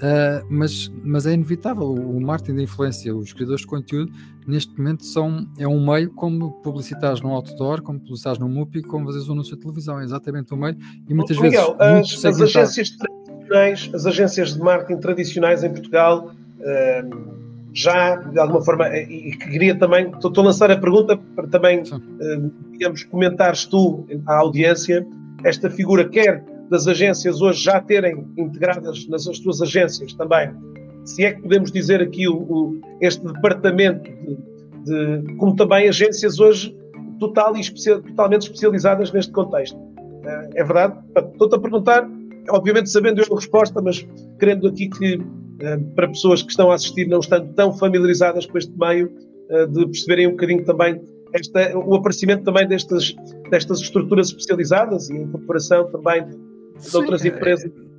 S2: Uh, mas, mas é inevitável. O marketing de influência, os criadores de conteúdo, neste momento são, é um meio como publicitares no outdoor, como publicitares no MUPI, como fazeres um anúncio de televisão. É exatamente o meio. E muitas Miguel,
S1: vezes. As, as, agências tradicionais, as agências de marketing tradicionais em Portugal. Uh, já, de alguma forma, e queria também, estou a lançar a pergunta para também, uh, digamos, comentares tu à audiência esta figura, quer das agências hoje já terem integradas nas suas agências também, se é que podemos dizer aqui o, o este departamento de, de, como também agências hoje total e especial, totalmente especializadas neste contexto. Eh, é verdade? Estou-te a perguntar, obviamente sabendo eu a resposta, mas querendo aqui que eh, para pessoas que estão a assistir não estando tão familiarizadas com este meio, eh, de perceberem um bocadinho também esta, o aparecimento também destas, destas estruturas especializadas e a incorporação também de outras é, empresas.
S2: É,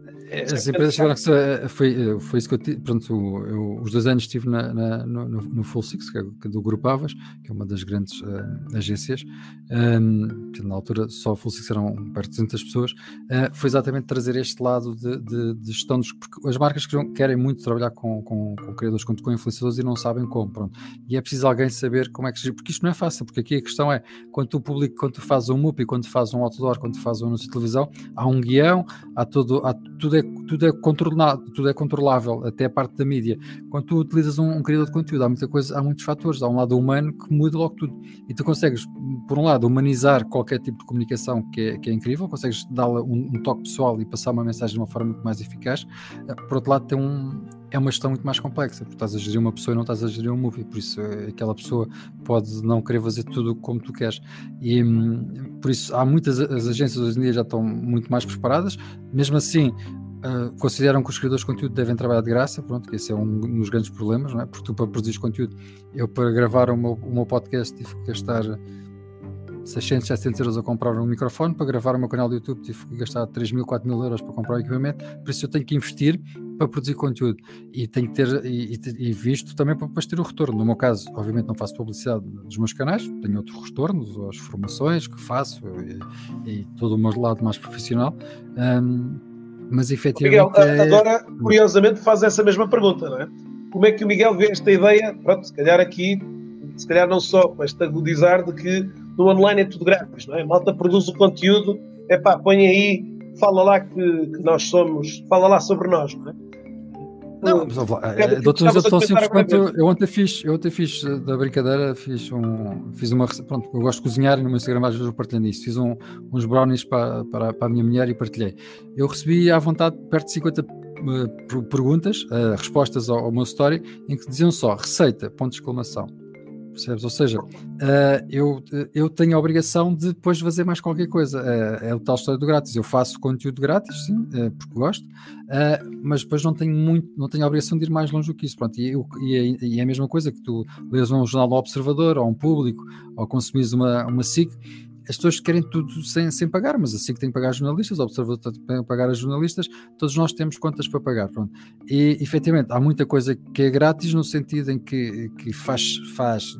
S2: as empresas tiveram que eh, foi, eh, foi isso que eu tive, pronto, eu, os dois anos estive na, na, no, no Full Six, que é do Grupo Avas, que é uma das grandes uh, agências, um, na altura só o Full Six eram perto de 200 pessoas, uh, foi exatamente trazer este lado de, de, de gestão dos, porque as marcas querem muito trabalhar com, com, com criadores, com, com influenciadores e não sabem como, pronto, e é preciso alguém saber como é que se porque isto não é fácil, porque aqui a questão é, quando tu publicas, quando tu fazes um MUP, quando tu fazes um outdoor, quando tu fazes um anúncio de televisão, há um guião, há tudo, há, tudo é tudo é controlado, tudo é controlável, até a parte da mídia. Quando tu utilizas um, um criador de conteúdo, há muita coisa, há muitos fatores, há um lado humano que muda logo tudo. E tu consegues, por um lado, humanizar qualquer tipo de comunicação que é, que é incrível, consegues dar-lhe um, um, toque pessoal e passar uma mensagem de uma forma muito mais eficaz. Eh, por outro lado, tem um é uma gestão muito mais complexa, porque estás a gerir uma pessoa e não estás a gerir um movie, por isso eh, aquela pessoa pode não querer fazer tudo como tu queres. E hum, por isso há muitas as agências hoje em dia já estão muito mais preparadas, mesmo assim. Uh, consideram que os criadores de conteúdo devem trabalhar de graça, pronto, que esse é um dos grandes problemas, não é? Porque tu para produzir conteúdo, eu para gravar o meu, o meu podcast tive que gastar 600, 700 euros a comprar um microfone, para gravar o meu canal do YouTube tive que gastar 3 mil, 4 mil euros para comprar o equipamento, por isso eu tenho que investir para produzir conteúdo e tenho que ter e, e visto também para depois ter o retorno. No meu caso, obviamente não faço publicidade dos meus canais, tenho outros retornos, as formações que faço e, e todo o meu lado mais profissional. Um, mas efetivamente.
S1: Miguel, é... agora, curiosamente, faz essa mesma pergunta, não é? Como é que o Miguel vê esta ideia? Pronto, se calhar aqui, se calhar não só com este agudizar de que no online é tudo grátis, não é? A malta produz o conteúdo, é pá, põe aí, fala lá que, que, nós somos, fala lá sobre nós, não é?
S2: Não, mas quanto eu ontem fiz, eu ontem fiz eh, da brincadeira, fiz um, fiz uma pronto, eu gosto de cozinhar e no meu Instagram às vezes eu partilho isso, fiz um, uns brownies para, para, para a minha mulher e partilhei. Eu recebi à vontade perto de 50 uh, perguntas, uh, respostas ao, ao meu story, em que diziam só receita, ponto de exclamação percebes? Ou seja, uh, eu, eu tenho a obrigação de depois fazer mais qualquer coisa. Uh, é o tal história do grátis. Eu faço conteúdo grátis, sim, uh, porque gosto, mas depois não tenho muito, não tenho a obrigação de ir mais longe do que isso. Pronto, e, eu, e, é, e é a mesma coisa que tu lês um jornal do Observador, ou um público, ou consumires uma, uma SIC, as pessoas querem tudo sem, sem pagar, mas assim que tem que pagar jornalistas, o observador tem que pagar as jornalistas, todos nós temos contas para pagar. Pronto. E efetivamente há muita coisa que é grátis no sentido em que, que faz, faz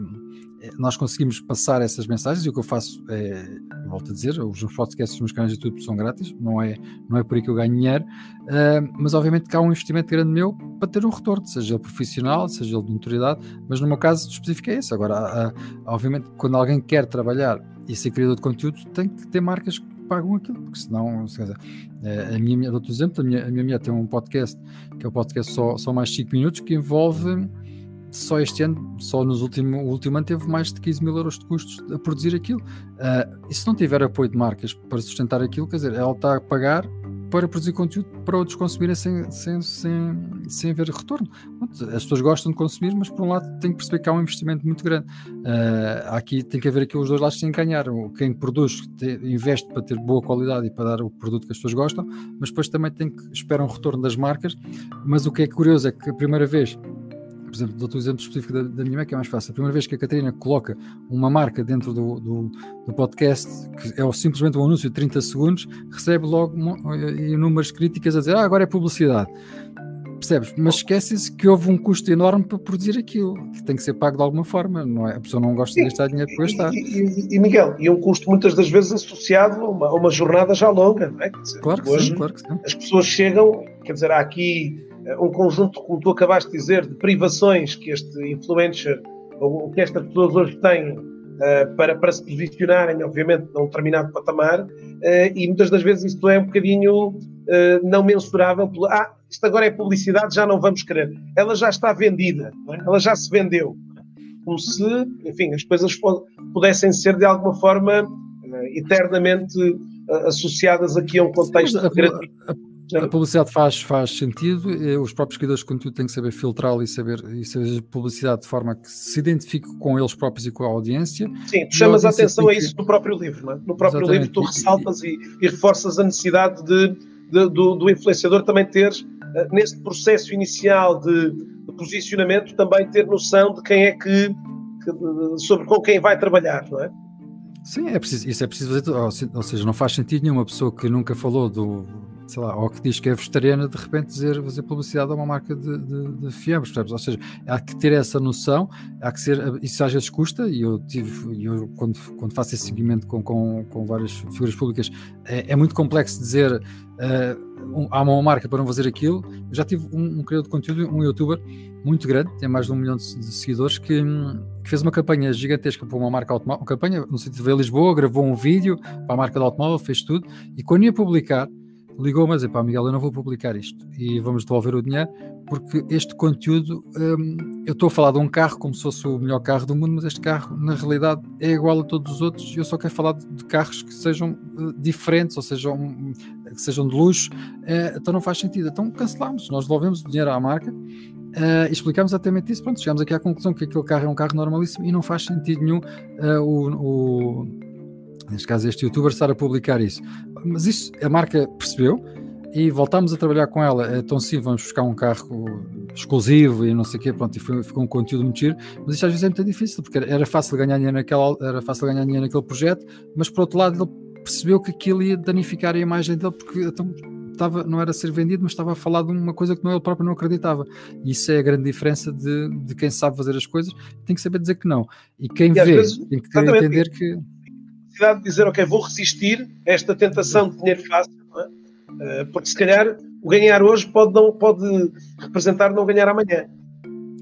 S2: nós conseguimos passar essas mensagens e o que eu faço é, volto a dizer, os podcasts nos canais de YouTube são grátis, não é, não é por aí que eu ganho dinheiro, uh, mas obviamente que há um investimento grande meu para ter um retorno, seja ele profissional, seja ele de notoriedade, mas no meu caso específico é esse. Agora, uh, obviamente, quando alguém quer trabalhar e ser criador de conteúdo, tem que ter marcas que pagam aquilo, porque senão, se dizer, eh, a minha, dou exemplo, a minha, a minha mulher tem um podcast, que é o podcast só, só mais 5 minutos, que envolve só este ano, só nos último, o último ano, teve mais de 15 mil euros de custos a produzir aquilo. Uh, e se não tiver apoio de marcas para sustentar aquilo, quer dizer, ela está a pagar para produzir conteúdo para outros consumirem sem, sem, sem, sem ver retorno. As pessoas gostam de consumir, mas por um lado tem que perceber que há um investimento muito grande. Uh, aqui tem que haver aqui os dois lados sem ganhar. Quem produz te, investe para ter boa qualidade e para dar o produto que as pessoas gostam, mas depois também tem que esperar um retorno das marcas. Mas o que é curioso é que a primeira vez por exemplo, dou-te o exemplo específico da, da minha mãe, que é mais fácil. A primeira vez que a Catarina coloca uma marca dentro do, do, do podcast, que é simplesmente um anúncio de 30 segundos, recebe logo inúmeras críticas a dizer: Ah, agora é publicidade. Percebes? Mas esquecem-se que houve um custo enorme para produzir aquilo, que tem que ser pago de alguma forma, não é? A pessoa não gosta de gastar dinheiro para gastar.
S1: E, e, e, Miguel, e um custo muitas das vezes associado a uma, a uma jornada já longa, não é? Dizer,
S2: claro que hoje, sim, claro que sim.
S1: As pessoas chegam, quer dizer, há aqui um conjunto, como tu acabaste de dizer, de privações que este influencer ou que estas pessoas hoje têm uh, para, para se posicionarem, obviamente, num determinado patamar, uh, e muitas das vezes isto é um bocadinho uh, não mensurável. Pelo, ah, isto agora é publicidade, já não vamos querer. Ela já está vendida, é? ela já se vendeu. Como se, enfim, as coisas pudessem ser de alguma forma eternamente associadas aqui a um contexto Sim, a,
S2: a publicidade faz, faz sentido, os próprios criadores de conteúdo têm que saber filtrá-la e saber, e saber publicidade de forma que se identifique com eles próprios e com a audiência.
S1: Sim, tu chamas a atenção a isso no próprio livro, não é? No próprio Exatamente. livro tu ressaltas e, e, reforças a necessidade de, de do, do, influenciador também ter, uh, neste processo inicial de, de, posicionamento, também ter noção de quem é que, que, sobre com quem vai trabalhar, não é?
S2: Sim, é preciso, isso é preciso fazer, ou seja, não faz sentido nenhuma pessoa que nunca falou do, sei lá, ou que diz que é vegetariana, de repente dizer, fazer publicidade a uma marca de, de, de fiambres? Ou seja, há que ter essa noção, há que ser, isso às vezes custa, e eu tive, eu quando, quando faço esse seguimento com, com, com várias figuras públicas, é, é muito complexo dizer, uh, um, há uma marca para não fazer aquilo. Eu já tive um, um criador de conteúdo, um youtuber muito grande, tem mais de um milhão de, de seguidores, que, que, fez uma campanha gigantesca para uma marca automóvel, uma campanha no sentido de ver Lisboa, gravou um vídeo para a marca de automóvel, fez tudo, e quando ia publicar, ligou-me a dizer, pá Miguel, eu não vou publicar isto e vamos devolver o dinheiro porque este conteúdo, hum, eu estou a falar de um carro como se fosse o melhor carro do mundo, mas este carro na realidade é igual a todos os outros eu só quero falar de, de carros que sejam uh, diferentes, ou sejam, que sejam de luxo, uh, então não faz sentido. Então cancelamos, nós devolvemos o dinheiro à marca uh, e explicamos exatamente isso. Pronto, chegamos aqui à conclusão que aquele carro é um carro normalíssimo e não faz sentido nenhum o, o, neste caso este youtuber estar a publicar isso. Mas isso a marca percebeu e voltámos a trabalhar com ela. Então, sim, vamos buscar um carro exclusivo e não sei o quê, pronto, e foi, ficou um conteúdo muito giro, mas isto às vezes é muito difícil, porque era fácil ganhar dinheiro, naquela, era fácil ganhar dinheiro naquele projeto, mas por outro lado ele percebeu que aquilo ia danificar a imagem dele, porque então, estava, não era a ser vendido, mas estava a falar de uma coisa que não, ele próprio não acreditava. E isso é a grande diferença de, de quem sabe fazer as coisas, tem que saber dizer que não. E quem e vê, vezes, tem que entender que.
S1: A de dizer, ok, vou resistir a esta tentação de dinheiro fácil eh, porque se calhar o ganhar hoje pode, não, pode representar não ganhar amanhã.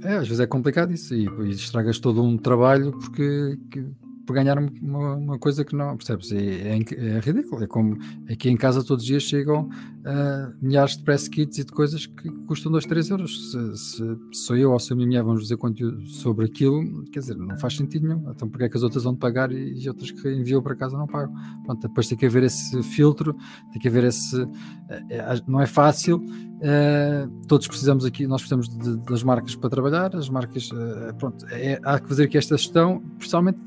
S2: É, às vezes é complicado isso e, e estragas todo um trabalho porque que, por ganhar uma, uma coisa que não percebes. É, é, é, ridículo. É como aqui em casa todos os dias chegam uh, milhares de press kits e de coisas que custam 2, 3 euros. Se, se sou eu ou se a minha mulher vamos dizer conteúdo sobre aquilo, quer dizer, não faz sentido nenhum. Então, porque é que as outras vão pagar e, e outras que enviam para casa não pagam? Pronto, depois tem que haver esse filtro, tem que haver esse. Uh, não é fácil. Uh, todos precisamos aqui, nós precisamos de, das marcas para trabalhar, as marcas, pronto, é, há que fazer aqui esta gestão, principalmente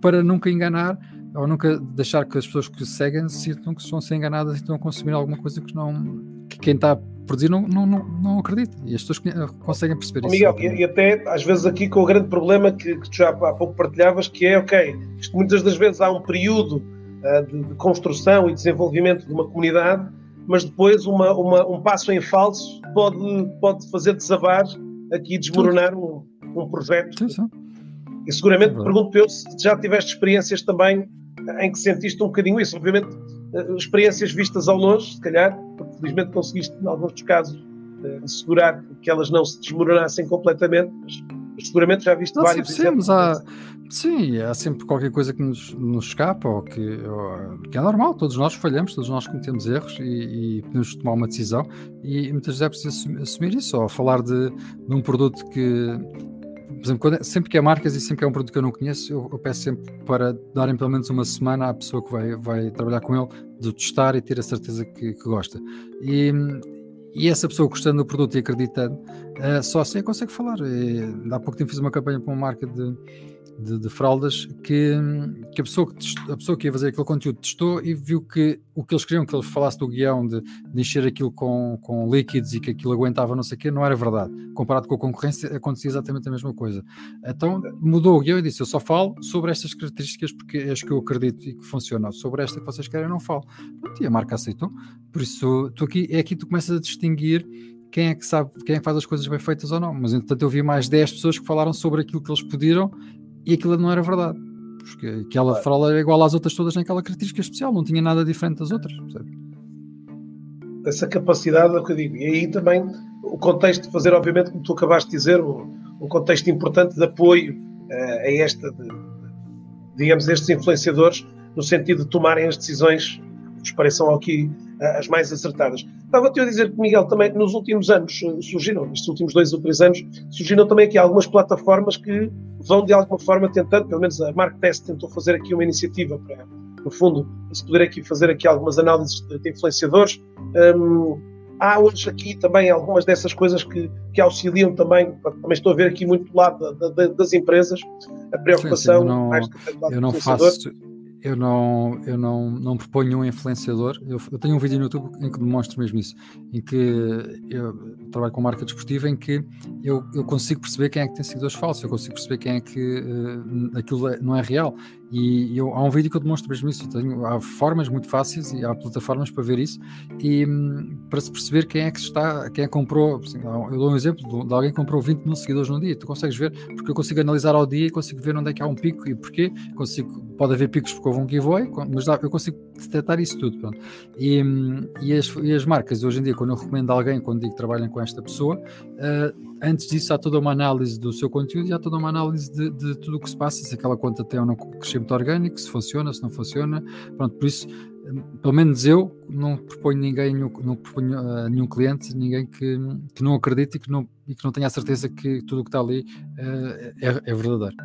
S2: para nunca enganar ou nunca deixar que as pessoas que seguem sintam que estão a ser enganadas e estão a consumir alguma coisa que não que quem está a produzir não, não, não, não acredita e as pessoas conseguem perceber isso.
S1: Miguel, e, e, até às vezes aqui com o grande problema que, que tu já há pouco partilhavas, que é ok, isto muitas das vezes há um período uh, de, de, construção e desenvolvimento de uma comunidade, mas depois uma, uma, um passo em falso pode, pode fazer desabar aqui desmoronar um, um projeto. Sim, sim e seguramente é pergunto eu se já tiveste experiências também em que sentiste um bocadinho isso. Obviamente, eh, experiências vistas ao longe, se calhar, porque felizmente conseguiste, em alguns dos casos, eh, assegurar que elas não se desmoronassem completamente, mas seguramente já viste não, vários
S2: sim, exemplos. Há, sim, há sempre qualquer coisa que nos, nos escapa ou que, ou, que, é normal, todos nós falhamos, todos nós cometemos erros e, e podemos tomar uma decisão e muitas vezes é preciso assumir, isso, ou falar de, de um produto que exemplo, quando, é, sempre que é marcas e sempre que é um produto que eu não conheço, eu, eu, peço sempre para darem pelo menos uma semana à pessoa que vai, vai trabalhar com ele, de testar e ter a certeza que, que gosta. E, e essa pessoa gostando do produto e acreditando, uh, só assim consegue falar. E, há pouco tempo fiz uma campanha para uma marca de de, de, fraldas que, que, a, pessoa que a pessoa que ia fazer aquele conteúdo testou e viu que o que eles queriam que eles falasse do guião de, de encher aquilo com, com líquidos e que aquilo aguentava não sei o quê, não era verdade. Comparado com a concorrência, acontecia exatamente a mesma coisa. Então mudou o guião e disse: Eu só falo sobre estas características porque é as que eu acredito e que funcionam. Sobre esta que vocês querem, eu não falo. E a marca aceitou. Por isso, tu aqui, é aqui que tu começas a distinguir quem é que sabe, quem é que faz as coisas bem feitas ou não. Mas entretanto eu vi mais 10 pessoas que falaram sobre aquilo que eles pediram e aquilo não era verdade. Porque aquela claro. frola era igual às outras todas naquela característica especial, não tinha nada diferente das outras. Percebe?
S1: Essa capacidade é o que eu digo. E aí também o contexto de fazer, obviamente, como tu acabaste de dizer, um, contexto importante de apoio uh, a esta, de, digamos, estes influenciadores, no sentido de tomarem as decisões vos pareçam aqui uh, as mais acertadas. Estava-te a dizer que, Miguel, também nos últimos anos uh, surgiram, nestes últimos dois ou três anos, surgiram também aqui algumas plataformas que vão de alguma forma tentando, pelo menos a Mark Test tentou fazer aqui uma iniciativa para, no fundo, se poder aqui fazer aqui algumas análises de, influenciadores. Um, há hoje aqui também algumas dessas coisas que, que auxiliam também, também estou a ver aqui muito do lado da, da, das empresas, a preocupação
S2: sim, sim, eu não, eu não faço eu não, eu não, não proponho um influenciador. Eu, eu, tenho um vídeo no YouTube em que demonstro mesmo isso, em que eu trabalho com marca desportiva, em que eu, eu consigo perceber quem é que tem seguidores falsos, eu consigo perceber quem é que uh, aquilo é, não é real. E eu, há um vídeo que eu demonstro mesmo isso. Tenho, há formas muito fáceis e há plataformas para ver isso e um, para se perceber quem é que está, quem é que comprou. Eu dou um exemplo de, alguém que comprou 20 mil seguidores num dia. Tu consegues ver, porque eu consigo analisar ao dia e consigo ver onde é que há um pico e porquê. Consigo, pode haver picos porque houve um giveaway, mas eu consigo detectar isso tudo. E, hum, e, as, e as marcas, hoje em dia, quando eu recomendo a alguém, quando digo que trabalhem com esta pessoa, uh, antes disso há toda uma análise do seu conteúdo e há toda uma análise de, de tudo o que se passa, se aquela conta tem ou não crescimento orgânico, se funciona, se não funciona. Pronto, por isso, pelo menos eu não proponho ninguém, não proponho a nenhum cliente, ninguém que, que não acredite e que não, e que não tenha a certeza que tudo o que está ali uh, é, é verdadeiro.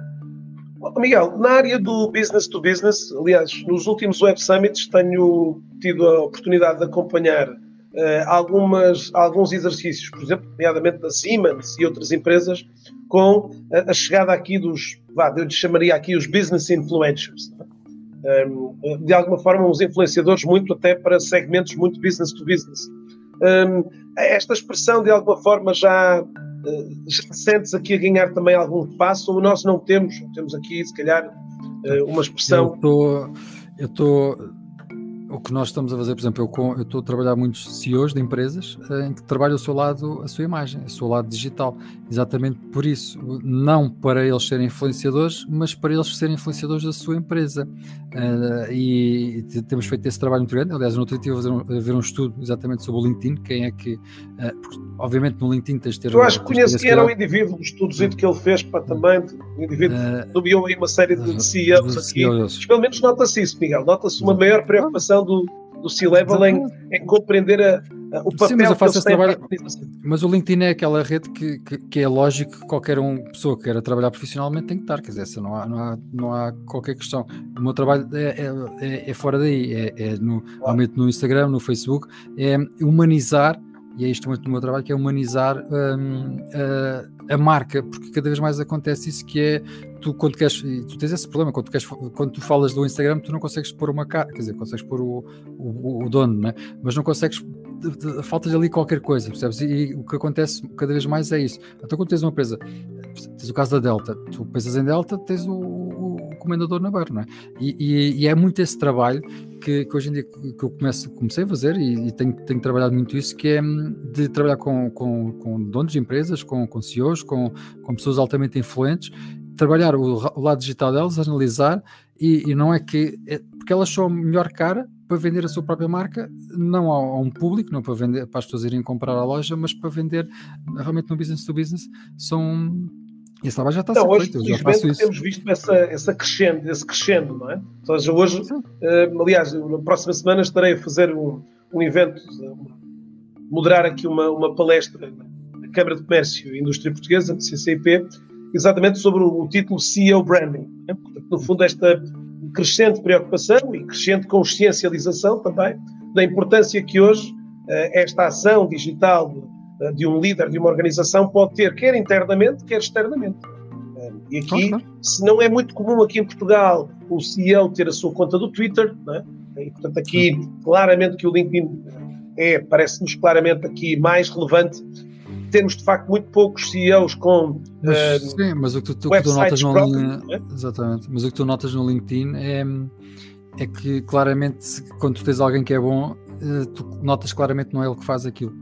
S1: Miguel, na área do business to business, aliás, nos últimos Web Summits tenho tido a oportunidade de acompanhar uh, algumas, alguns exercícios, por exemplo, nomeadamente da Siemens e outras empresas, com a, a chegada aqui dos, vá, eu chamaria aqui os business influencers. Um, é? de alguma forma, uns influenciadores muito até para segmentos muito business to business. Um, esta expressão, de alguma forma, já já sentes aqui a ganhar também algum passo ou nós não temos? Temos aqui, se calhar, eh, uma expressão.
S2: Eu estou o que nós estamos a fazer, por exemplo, eu, eu estou a trabalhar muitos CEOs de empresas eh, em que trabalham o seu lado, a sua imagem, o seu lado digital. Exatamente por isso, não para eles serem influenciadores, mas para eles serem influenciadores da sua empresa. Uh, e, temos feito esse trabalho muito grande. Aliás, no outro dia estive a, um, ver um estudo exatamente sobre o LinkedIn, quem é que. Porque, obviamente, no LinkedIn tens de ter.
S1: Eu acho que conheço quem era o indivíduo, o estudo que ele fez para também. O indivíduo uh, nomeou aí uma série de CEOs aqui. Pelo menos nota-se isso, Miguel. Nota-se uma maior preocupação do, do C-Level em, em, compreender a, a, o papel Sim, mas eu faço esse trabalho,
S2: Mas o LinkedIn é aquela rede que, que, que, é lógico que qualquer um, pessoa que queira trabalhar profissionalmente tem que estar, quer dizer, não há, não há, não há qualquer questão. O meu trabalho é, é, é, é fora daí, é, é no, claro. no Instagram, no Facebook, é humanizar e é isto muito do meu trabalho, que é humanizar um, a, a, marca, porque cada vez mais acontece isso que é tu quando queres, tu tens esse problema, quando queres, quando tu falas do Instagram, tu não consegues pôr uma cara, quer dizer, consegues pôr o, o, o dono, né? mas não consegues faltas ali qualquer coisa, percebes? E, e, o que acontece cada vez mais é isso. Então, quando tens uma empresa, tens o caso da Delta, tu pensas em Delta, tens o comendador na barra, não é? E, e, e, é muito esse trabalho que, que hoje em dia que eu começo, comecei a fazer e, tenho, tenho trabalhado muito isso, que é hum, de trabalhar com, com, com donos de empresas, com, com CEOs, com, com pessoas altamente influentes, trabalhar o, o lado digital delas, analisar, e, e não é que. É, porque elas são a melhor cara para vender a sua própria marca, não a, um público, não para vender para as pessoas irem comprar a loja, mas para vender realmente no business to business. São esse trabalho já está
S1: ser hoje, feito. temos visto essa, essa crescendo, esse crescendo, não é? Ou seja, hoje, uh, aliás, na próxima semana estarei a fazer um, um evento, moderar aqui uma, uma palestra na Câmara de Comércio e Indústria Portuguesa, CCIP, exatamente sobre o, título CEO Branding. É? Portanto, no fundo, esta crescente preocupação e crescente consciencialização também da importância que hoje uh, esta ação digital de um líder de uma organização pode ter, quer internamente, quer externamente. Uh, e aqui, se não é muito comum aqui em Portugal o CEO ter a sua conta do Twitter, é? e portanto aqui claramente que o LinkedIn é, parece-nos claramente aqui mais relevante temos de facto muito poucos CEOs com
S2: mas, uh, sim, mas o que tu, tu, tu notas no próprios, é? exatamente, mas o que tu notas no LinkedIn é, é que claramente quando tu tens alguém que é bom, eh, tu notas claramente não é ele que faz aquilo.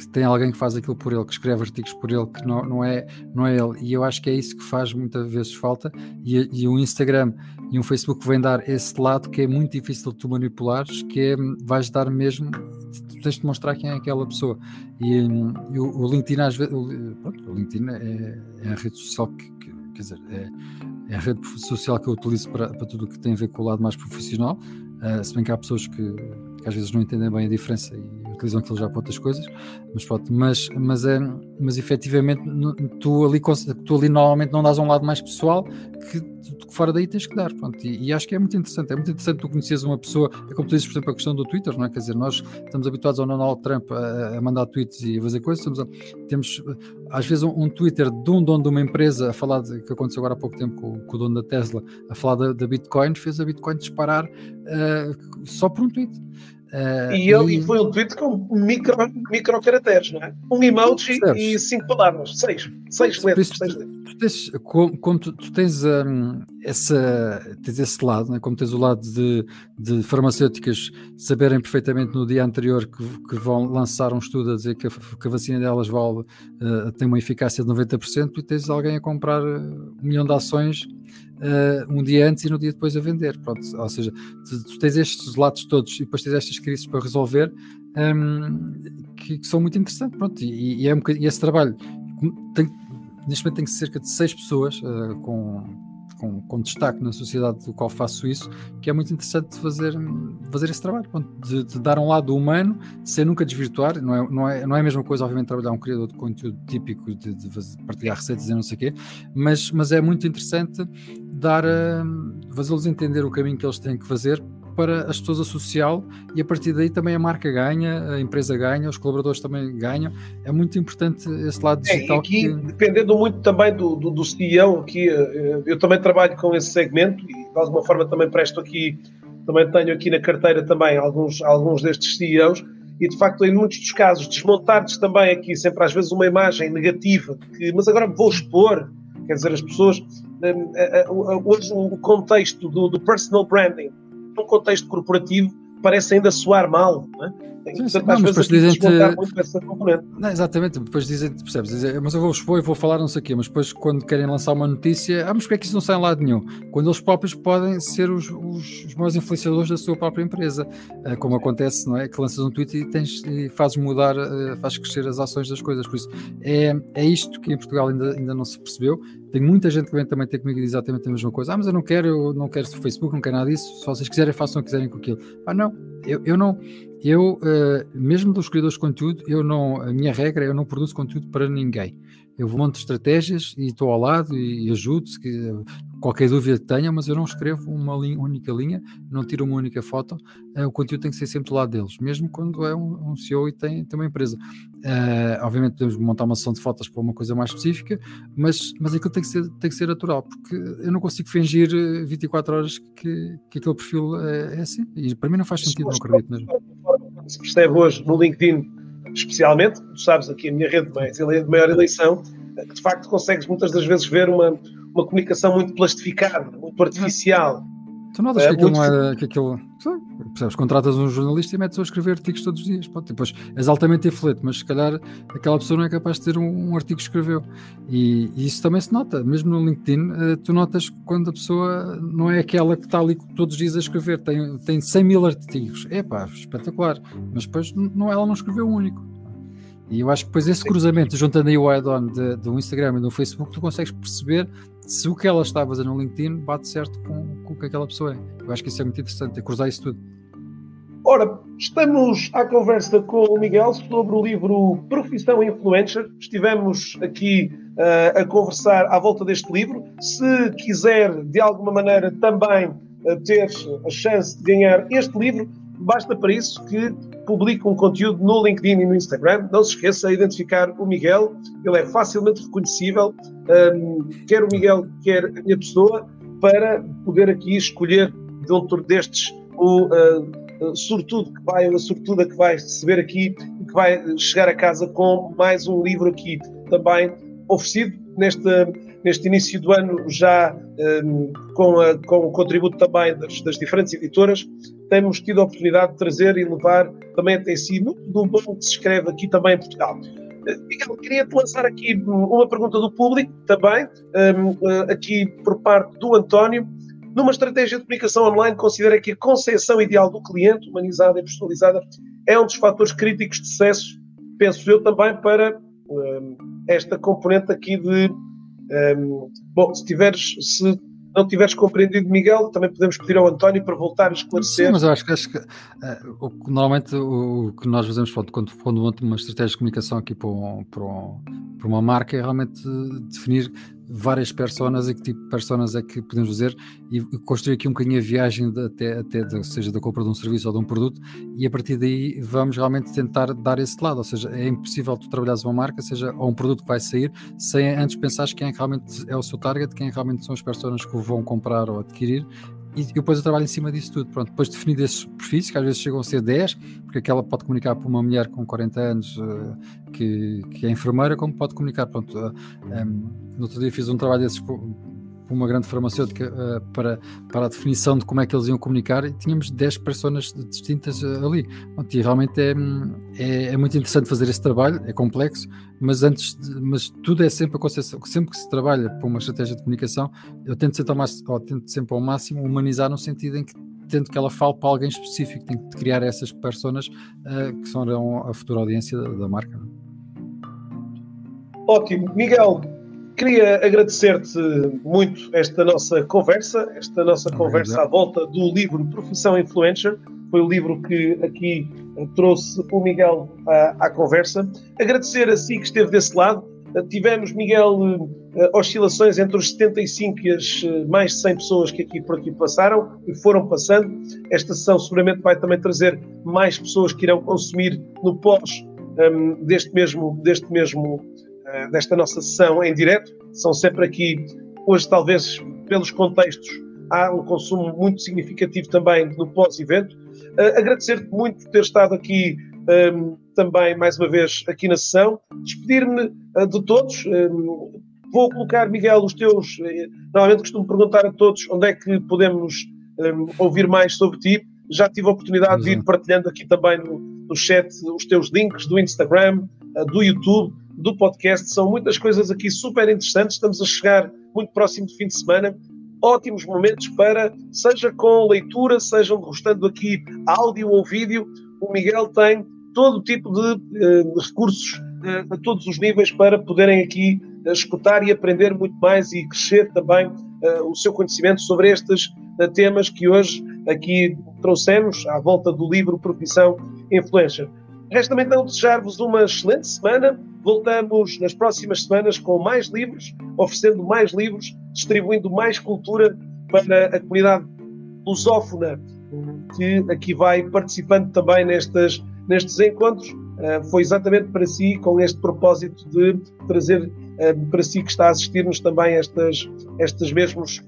S2: Que tem alguém que faz aquilo por ele, que escreve artigos por ele, que não, não, é, não é ele. E eu acho que é isso que faz muitas vezes falta. E, e o Instagram e um Facebook vem dar esse lado que é muito difícil de tu manipulares, que é, vais dar mesmo tens de mostrar quem é aquela pessoa. E, e o, o, LinkedIn, às vezes, o, pronto, o LinkedIn é, é, a rede social que, que quer dizer, é, é, a rede social que eu utilizo para, para tudo o que tem a ver com o lado mais profissional. Uh, se bem que há pessoas que, que, às vezes não entendem bem a diferença e utilizam aquilo já para outras coisas, mas pronto, mas, mas, é, mas efetivamente tu ali, tu ali normalmente não dás um lado mais pessoal que fora daí tens que dar, pronto, e, e, acho que é muito interessante, é muito interessante tu conheces uma pessoa, é como tu dizes, por exemplo, a questão do Twitter, não é? Quer dizer, nós estamos habituados ao Donald Trump a, a mandar tweets e a fazer coisas, a, temos às vezes um, um, Twitter de um dono de uma empresa a falar, de, que aconteceu agora há pouco tempo com, com o dono da Tesla, a falar da, da Bitcoin, fez a Bitcoin disparar uh, só por um tweet.
S1: Uh, e, ele, e... foi um tweet com micro, micro caracteres, não é? Um emoji e cinco palavras, seis, seis letras. Seis letras.
S2: Tens, como, como tu, tu, tens, um, essa, tens esse lado, né? como tens o lado de, de farmacêuticas saberem perfeitamente no dia anterior que, que vão lançar um estudo a dizer que a, que a vacina delas vale, uh, tem uma eficácia de 90%, e tens alguém a comprar um milhão de ações uh, um dia antes e no dia depois a vender. Pronto, ou seja, tu, tu tens estes lados todos e depois tens estas crises para resolver um, que, que, são muito interessantes. Pronto, e, e, é um e esse trabalho tem, neste momento tem cerca de seis pessoas uh, com com, com, destaque na sociedade do qual faço isso, que é muito interessante fazer, fazer esse trabalho, de, de, dar um lado humano, sem nunca desvirtuar, não é, não, é, não é a mesma coisa, obviamente, trabalhar um criador de conteúdo típico de, de partilhar receitas e não sei o quê, mas, mas é muito interessante dar a fazê-los entender o caminho que eles têm que fazer para as pessoas associá-lo e a partir daí também a marca ganha, a empresa ganha, os colaboradores também ganham. É muito importante esse lado digital. É,
S1: aqui, que... dependendo muito também do, do, do CEO, aqui, eh, eu também trabalho com esse segmento e de alguma forma também presto aqui, também tenho aqui na carteira também alguns, alguns destes CEOs e de facto em muitos dos casos desmontar-lhes também aqui sempre às vezes uma imagem negativa, que, mas agora vou expor, quer dizer, as pessoas, eh, eh, hoje o contexto do, do personal branding num contexto corporativo parece ainda soar mal. Não é?
S2: Sim, sim. Não, mas depois dizem-te. Não, exatamente, depois dizem-te, percebes? Dizem, mas eu vou expor e vou falar não sei o quê, mas depois quando querem lançar uma notícia, ah, mas porque é que isso não sai em lado nenhum? Quando eles próprios podem ser os, os, os maiores influenciadores da sua própria empresa, ah, como acontece, não é? Que lanças um tweet e, tens, e fazes mudar, ah, fazes crescer as ações das coisas. Por isso, é, é isto que em Portugal ainda, ainda não se percebeu. Tem muita gente que vem também ter comigo e diz exatamente a mesma coisa. Ah, mas eu não quero, eu não quero Facebook, não quero nada disso. Se vocês quiserem, façam o que quiserem com aquilo. Ah, não, eu, eu não eu, uh, mesmo dos criadores de conteúdo, eu não, a minha regra é eu não produzo conteúdo para ninguém. Eu monto estratégias e estou ao lado e, ajudo qualquer dúvida que tenha, mas eu não escrevo uma linha, única linha, não tiro uma única foto. Uh, o conteúdo tem que ser sempre do lado deles, mesmo quando é um, um CEO e tem, tem uma empresa. Uh, obviamente podemos montar uma sessão de fotos para uma coisa mais específica, mas, mas aquilo tem que, ser, tem que ser natural, porque eu não consigo fingir 24 horas que, que aquele perfil é, é assim. E para mim não faz sentido, não acredito mesmo
S1: se percebe hoje no LinkedIn, especialmente, tu sabes aqui a minha rede de maior eleição, de facto consegues muitas das vezes ver uma, uma comunicação muito plastificada, muito artificial.
S2: Tu notas é, que aquilo muito... não é que aquilo. Percebes? Contratas um jornalista e metes a escrever artigos todos os dias. Pode, depois és altamente influente, mas se calhar aquela pessoa não é capaz de ter um, um artigo que escreveu. E, e, isso também se nota. Mesmo no LinkedIn, uh, tu notas quando a pessoa não é aquela que está ali todos os dias a escrever, tem, tem 100 mil artigos. É pá, espetacular. Mas depois não, ela não escreveu um único. E eu acho que depois esse cruzamento, juntando aí o add-on do Instagram e do Facebook, tu consegues perceber se o que ela está a fazer no LinkedIn bate certo com, com o que aquela pessoa é. Eu acho que isso é muito interessante, é cruzar isso tudo.
S1: Ora, estamos à conversa com o Miguel sobre o livro Profissão Influencer. Estivemos aqui uh, a conversar à volta deste livro. Se quiser, de alguma maneira, também uh, ter a chance de ganhar este livro, basta para isso que publique um conteúdo no LinkedIn e no Instagram. Não se esqueça de identificar o Miguel, ele é facilmente reconhecível, um, quer o Miguel, quer a minha pessoa, para poder aqui escolher dentro destes o uh, sortudo que vai, a sortuda que vai receber aqui e que vai chegar a casa com mais um livro aqui também oferecido neste, neste início do ano, já um, com, a, com o contributo também das, das diferentes editoras temos tido a oportunidade de trazer e levar também até si muito do bom que se escreve aqui também em Portugal. Eh, Miguel, queria-te lançar aqui uma pergunta do público também, um, eh, aqui por parte do António. Numa estratégia de comunicação online, considera que a concepção ideal do cliente, humanizada e personalizada, é um dos fatores críticos de sucesso, penso eu também, para um, esta componente aqui de. Um, bom, se tiveres, se não tiveres compreendido, Miguel, também podemos pedir ao António para voltar a esclarecer.
S2: Sim, mas eu acho que, acho que uh, o, normalmente o, o, que nós fazemos pronto, quando, quando uma estratégia de comunicação aqui para, um, para, um, para uma marca é realmente definir várias personas e que tipo de personas é que podemos fazer e construir aqui um bocadinho a viagem de, até, até de, seja da compra de um serviço ou de um produto e a partir daí vamos realmente tentar dar esse lado, ou seja, é impossível tu trabalhares uma marca, seja ou um produto que vai sair, sem antes pensares quem é que realmente é o seu target, quem realmente são as pessoas que o vão comprar ou adquirir e depois eu trabalho em cima disso tudo. Pronto, depois definido esses perfis, que às vezes chegam a ser 10, porque aquela pode comunicar para uma mulher com 40 anos uh, que, que é enfermeira, como pode comunicar. Pronto, um, no outro dia fiz um trabalho desses uma grande farmacêutica uh, para, para a definição de como é que eles iam comunicar e tínhamos 10 pessoas distintas uh, ali. e realmente é, é, é, muito interessante fazer esse trabalho, é complexo, mas antes de, mas tudo é sempre a concepção, sempre que se trabalha para uma estratégia de comunicação, eu tento sempre ao máximo, tento sempre ao máximo humanizar no sentido em que tento que ela fale para alguém específico, tem que criar essas pessoas uh, que serão a futura audiência da, da marca.
S1: Ótimo. Miguel, Queria agradecer-te muito esta nossa conversa, esta nossa conversa à volta do livro Profissão Influencer. Foi o livro que aqui trouxe o Miguel à, à conversa. Agradecer a si que esteve desse lado. tivemos, Miguel, oscilações entre os 75 e as mais de 100 pessoas que aqui por aqui passaram e foram passando. Esta sessão seguramente vai também trazer mais pessoas que irão consumir no pós um, deste mesmo, deste mesmo desta nossa sessão em direto. São sempre aqui, hoje talvez pelos contextos, há um consumo muito significativo também no pós-evento. Uh, Agradecer-te muito por ter estado aqui um, também, mais uma vez, aqui na sessão. Despedir-me uh, de todos. Um, vou colocar, Miguel, os teus. Normalmente costumo perguntar a todos onde é que podemos um, ouvir mais sobre ti. Já tive a oportunidade de ir partilhando aqui também no, no chat os teus links do Instagram, do YouTube, do podcast. São muitas coisas aqui super interessantes. Estamos a chegar muito próximo do fim de semana ótimos momentos para, seja com leitura, sejam gostando aqui áudio ou vídeo, o Miguel tem todo tipo de uh, recursos uh, a todos os níveis para poderem aqui uh, escutar e aprender muito mais e crescer também o seu conhecimento sobre estes temas que hoje aqui trouxemos à volta do livro Profissão Influencer. Resta-me então desejar-vos uma excelente semana. Voltamos nas próximas semanas com mais livros, oferecendo mais livros, distribuindo mais cultura para a comunidade lusófona que aqui vai participando também nestes, nestes encontros. Uh, foi exatamente para si, com este propósito de trazer uh, para si que está a assistir-nos também estas, estas, mesmos,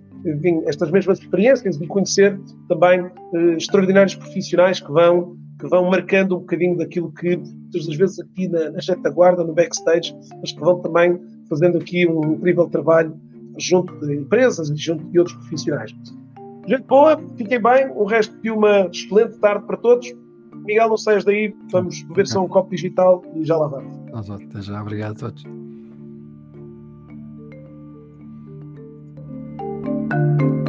S1: estas mesmas experiências e conhecer também uh, extraordinários profissionais que vão que vão marcando um bocadinho daquilo que, muitas das vezes, aqui na, na retaguarda, no backstage, mas que vão também fazendo aqui um incrível trabalho junto de empresas e junto de outros profissionais. Gente boa, fiquem bem, o resto de uma excelente tarde para todos. Miguel, não saias daí, vamos beber só um copo digital e já lá vamos.
S2: Até já, obrigado a todos. thank you